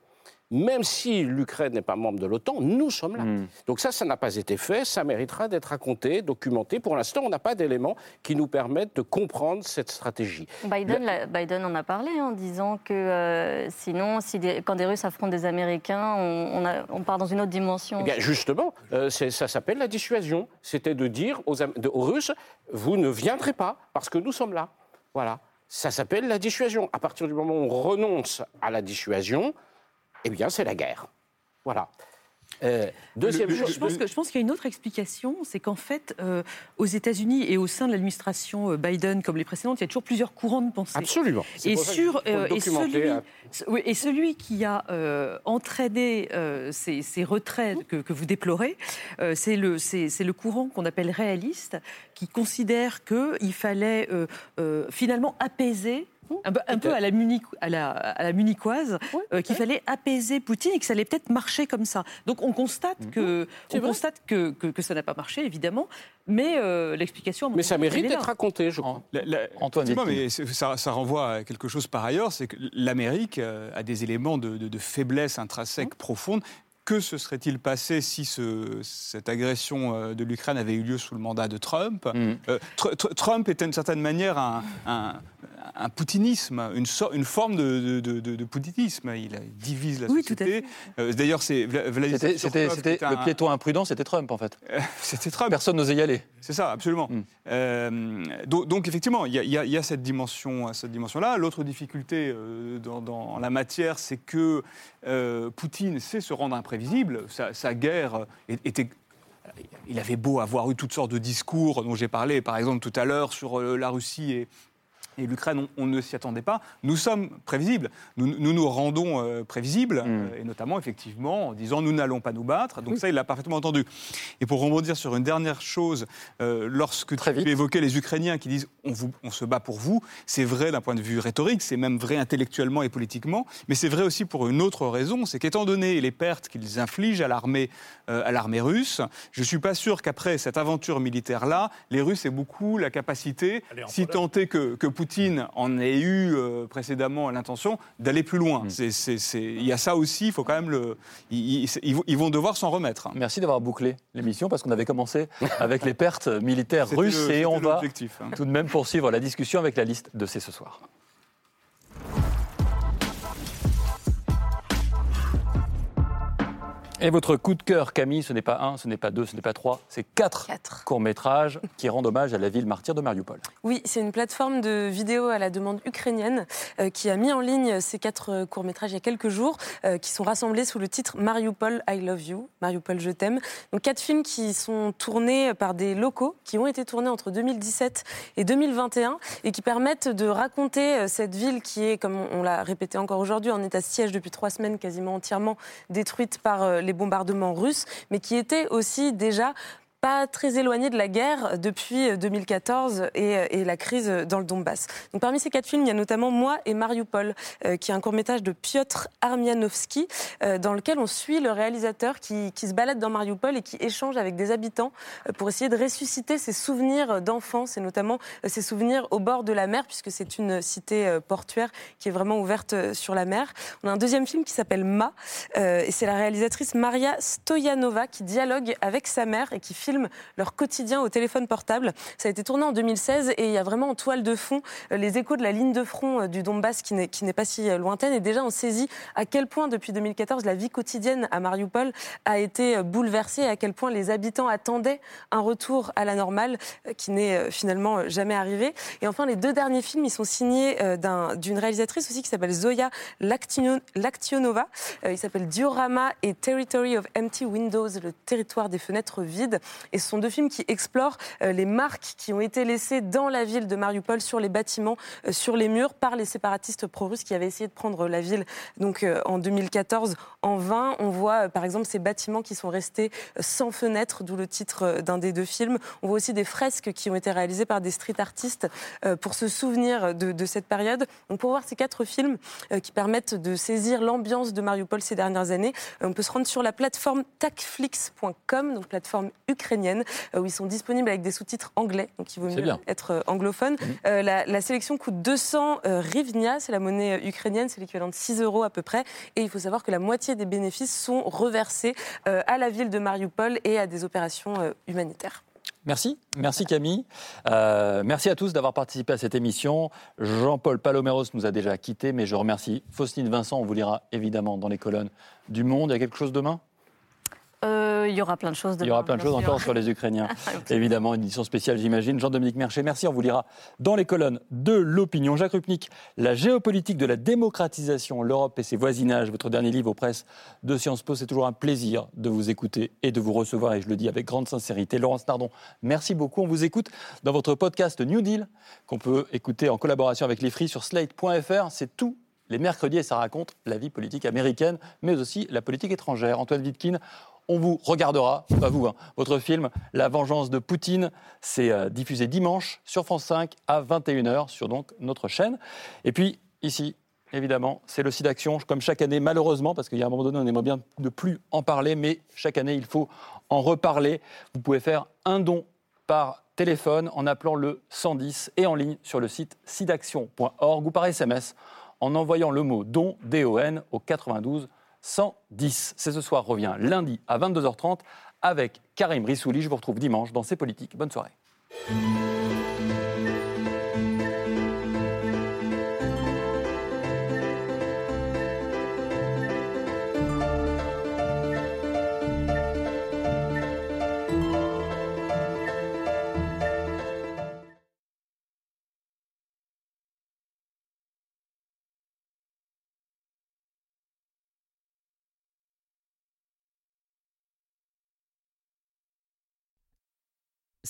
même si l'Ukraine n'est pas membre de l'OTAN, nous sommes là. Hmm. Donc ça, ça n'a pas été fait, ça méritera d'être raconté, documenté. Pour l'instant, on n'a pas d'éléments qui nous permettent de comprendre cette stratégie. Biden, en a parlé en disant que euh, sinon, si quand des Russes affrontent des Américains, on, part dans une autre dimension. Eh justement, euh, ça s'appelle la dissuasion. C'était de dire aux, aux Russes, vous ne viendrez pas parce que nous sommes là. Voilà. Ça s'appelle la dissuasion. À partir du moment où on renonce à la dissuasion, eh bien, c'est la guerre. Voilà. Euh, deuxième chose. Je pense, qu'il y a une autre explication, c'est qu'en fait, euh, aux États-Unis et au sein de l'administration euh, Biden, comme les précédentes, il y a toujours plusieurs courants de pensée. Absolument. Et, sur, et, celui, hein. et celui qui a entraîné ces, ces, retraits que, que vous déplorez, c'est le, le courant qu'on appelle réaliste, qui considère qu'il fallait finalement apaiser un peu, à, la Munich, à, la, à la munichoise, euh, qu'il fallait apaiser Poutine et que ça allait peut-être marcher comme ça. Donc on constate mhm. que, on constate que, que, ça n'a pas marché, évidemment, mais euh, l'explication. Mais ça mérite d'être raconté, je crois. Antoine, mais ça, ça, renvoie à quelque chose par ailleurs, c'est que l'Amérique euh, a des éléments de, de, faiblesse intrinsèque mmh. profonde que se serait-il passé si ce, cette agression de l'Ukraine avait eu lieu sous le mandat de Trump? Mmh. Trump était d'une certaine manière un, un poutinisme, une, une forme de, de, poutinisme. Il divise la société. Euh, d'ailleurs, c'est C'était le piéton imprudent, c'était Trump en fait. [laughs] c'était Trump. Personne n'osait y aller. C'est ça, absolument. Euh, donc, effectivement, il y, a cette dimension, cette dimension-là. L'autre difficulté euh, dans, la matière, c'est que Poutine sait se rendre imprévisible. Sa, sa guerre était il avait beau avoir eu toutes sortes de discours dont j'ai parlé, par exemple tout à l'heure, sur la Russie et, et l'Ukraine, on, ne s'y attendait pas. Nous sommes prévisibles. Nous nous, rendons euh, prévisibles, mm. euh, et notamment, effectivement, en disant nous n'allons pas nous battre. Donc ça, il l'a parfaitement entendu. Et pour rebondir sur une dernière chose, euh, lorsque tu évoquais les Ukrainiens qui disent on, vous, on se bat pour vous, c'est vrai d'un point de vue rhétorique, c'est même vrai intellectuellement et politiquement, mais c'est vrai aussi pour une autre raison, c'est qu'étant donné les pertes qu'ils infligent à l'armée à l'armée russe, je ne suis pas sûr qu'après cette aventure militaire-là, les Russes aient beaucoup la capacité, si tant est que, que Poutine Poutine en ait eu euh, précédemment l'intention d'aller plus loin. Mm. Il y a ça aussi, il faut quand même le. Ils, vont devoir s'en remettre. Merci d'avoir bouclé l'émission parce qu'on avait commencé avec les pertes militaires [laughs] russes et on va hein. tout de même poursuivre la discussion avec la liste de ces ce soir. Et votre coup de cœur, Camille, ce n'est pas un, ce n'est pas deux, ce n'est pas trois, c'est quatre, courts-métrages qui rendent hommage à la ville martyre de Mariupol. Oui, c'est une plateforme de vidéos à la demande ukrainienne euh, qui a mis en ligne ces quatre euh, courts-métrages il y a quelques jours, euh, qui sont rassemblés sous le titre Mariupol, I Love You, Mariupol, je t'aime. Donc quatre films qui sont tournés par des locaux, qui ont été tournés entre 2017 et 2021 et qui permettent de raconter cette ville qui est, comme on l'a répété encore aujourd'hui, en état de siège depuis trois semaines, quasiment entièrement détruite par les bombardements russes, mais qui était aussi déjà pas très éloigné de la guerre depuis 2014 et, et, la crise dans le Donbass. Donc, parmi ces quatre films, il y a notamment Moi et Mariupol, euh, qui est un court-métrage de Piotr Armianowski, euh, dans lequel on suit le réalisateur qui, se balade dans Mariupol et qui échange avec des habitants euh, pour essayer de ressusciter ses souvenirs d'enfance et notamment ses souvenirs au bord de la mer, puisque c'est une cité portuaire qui est vraiment ouverte sur la mer. On a un deuxième film qui s'appelle Ma, et c'est la réalisatrice Maria Stoyanova qui dialogue avec sa mère et qui leur quotidien au téléphone portable. Ça a été tourné en 2016 et il y a vraiment en toile de fond les échos de la ligne de front du Donbass qui n'est pas si lointaine. Et déjà, on saisit à quel point, depuis 2014, la vie quotidienne à Mariupol a été bouleversée et à quel point les habitants attendaient un retour à la normale qui n'est finalement jamais arrivé. Et enfin, les deux derniers films, ils sont signés d'une réalisatrice aussi qui s'appelle Zoya Lactionova. il s'appelle Diorama et Territory of Empty Windows, le territoire des fenêtres vides. Et ce sont deux films qui explorent euh, les marques qui ont été laissées dans la ville de Mariupol sur les bâtiments, euh, sur les murs, par les séparatistes pro-russes qui avaient essayé de prendre la ville donc, euh, en 2014 en vain. On voit par exemple ces bâtiments qui sont restés sans fenêtres, d'où le titre d'un des deux films. On voit aussi des fresques qui ont été réalisées par des street artistes pour se souvenir de, de cette période. Donc pour voir ces quatre films qui permettent de saisir l'ambiance de Mariupol ces dernières années, on peut se rendre sur la plateforme tacflix.com, donc plateforme ukrainienne, euh, où ils sont disponibles avec des sous-titres anglais, donc il vaut mieux être euh, anglophone. Mmh. Euh, la, sélection coûte 200 rivnia, c'est la monnaie ukrainienne, c'est l'équivalent de 6 euros à peu près. Et il faut savoir que la moitié des bénéfices sont reversés à la ville de Mariupol et à des opérations humanitaires. Merci, merci Camille. merci à tous d'avoir participé à cette émission. Jean-Paul Paloméros nous a déjà quittés, mais je remercie Faustine Vincent. On vous lira évidemment dans les colonnes du Monde. Il y a quelque chose demain? Euh, il y aura plein de choses. il y aura plein de choses encore sur les Ukrainiens. [laughs] Évidemment, une édition spéciale, j'imagine. Jean-Dominique Mercher, merci. On vous lira dans les colonnes de l'opinion. Jacques Rupnik, La géopolitique de la démocratisation, l'Europe et ses voisinages, votre dernier livre aux presses de Sciences Po. C'est toujours un plaisir de vous écouter et de vous recevoir, et je le dis avec grande sincérité. Laurence Nardon, merci beaucoup. On vous écoute dans votre podcast New Deal, qu'on peut écouter en collaboration avec les Free sur slate.fr. C'est tout les mercredis et ça raconte la vie politique américaine, mais aussi la politique étrangère. Antoine Wittkin, on vous regardera, pas vous, hein, votre film La vengeance de Poutine. C'est euh, diffusé dimanche sur France 5 à 21h sur notre chaîne. Et puis ici, évidemment, c'est le site d'action, comme chaque année, malheureusement, parce qu'il y a un moment donné, on aimerait bien ne plus en parler, mais chaque année, il faut en reparler. Vous pouvez faire un don par téléphone en appelant le 110 et en ligne sur le site sidaction.org ou par SMS en envoyant le mot don, D-O-N, au 92 110. C'est ce soir revient lundi à 22h30 avec Karim Rissouli. Je vous retrouve dimanche dans C'est Politique. Bonne soirée.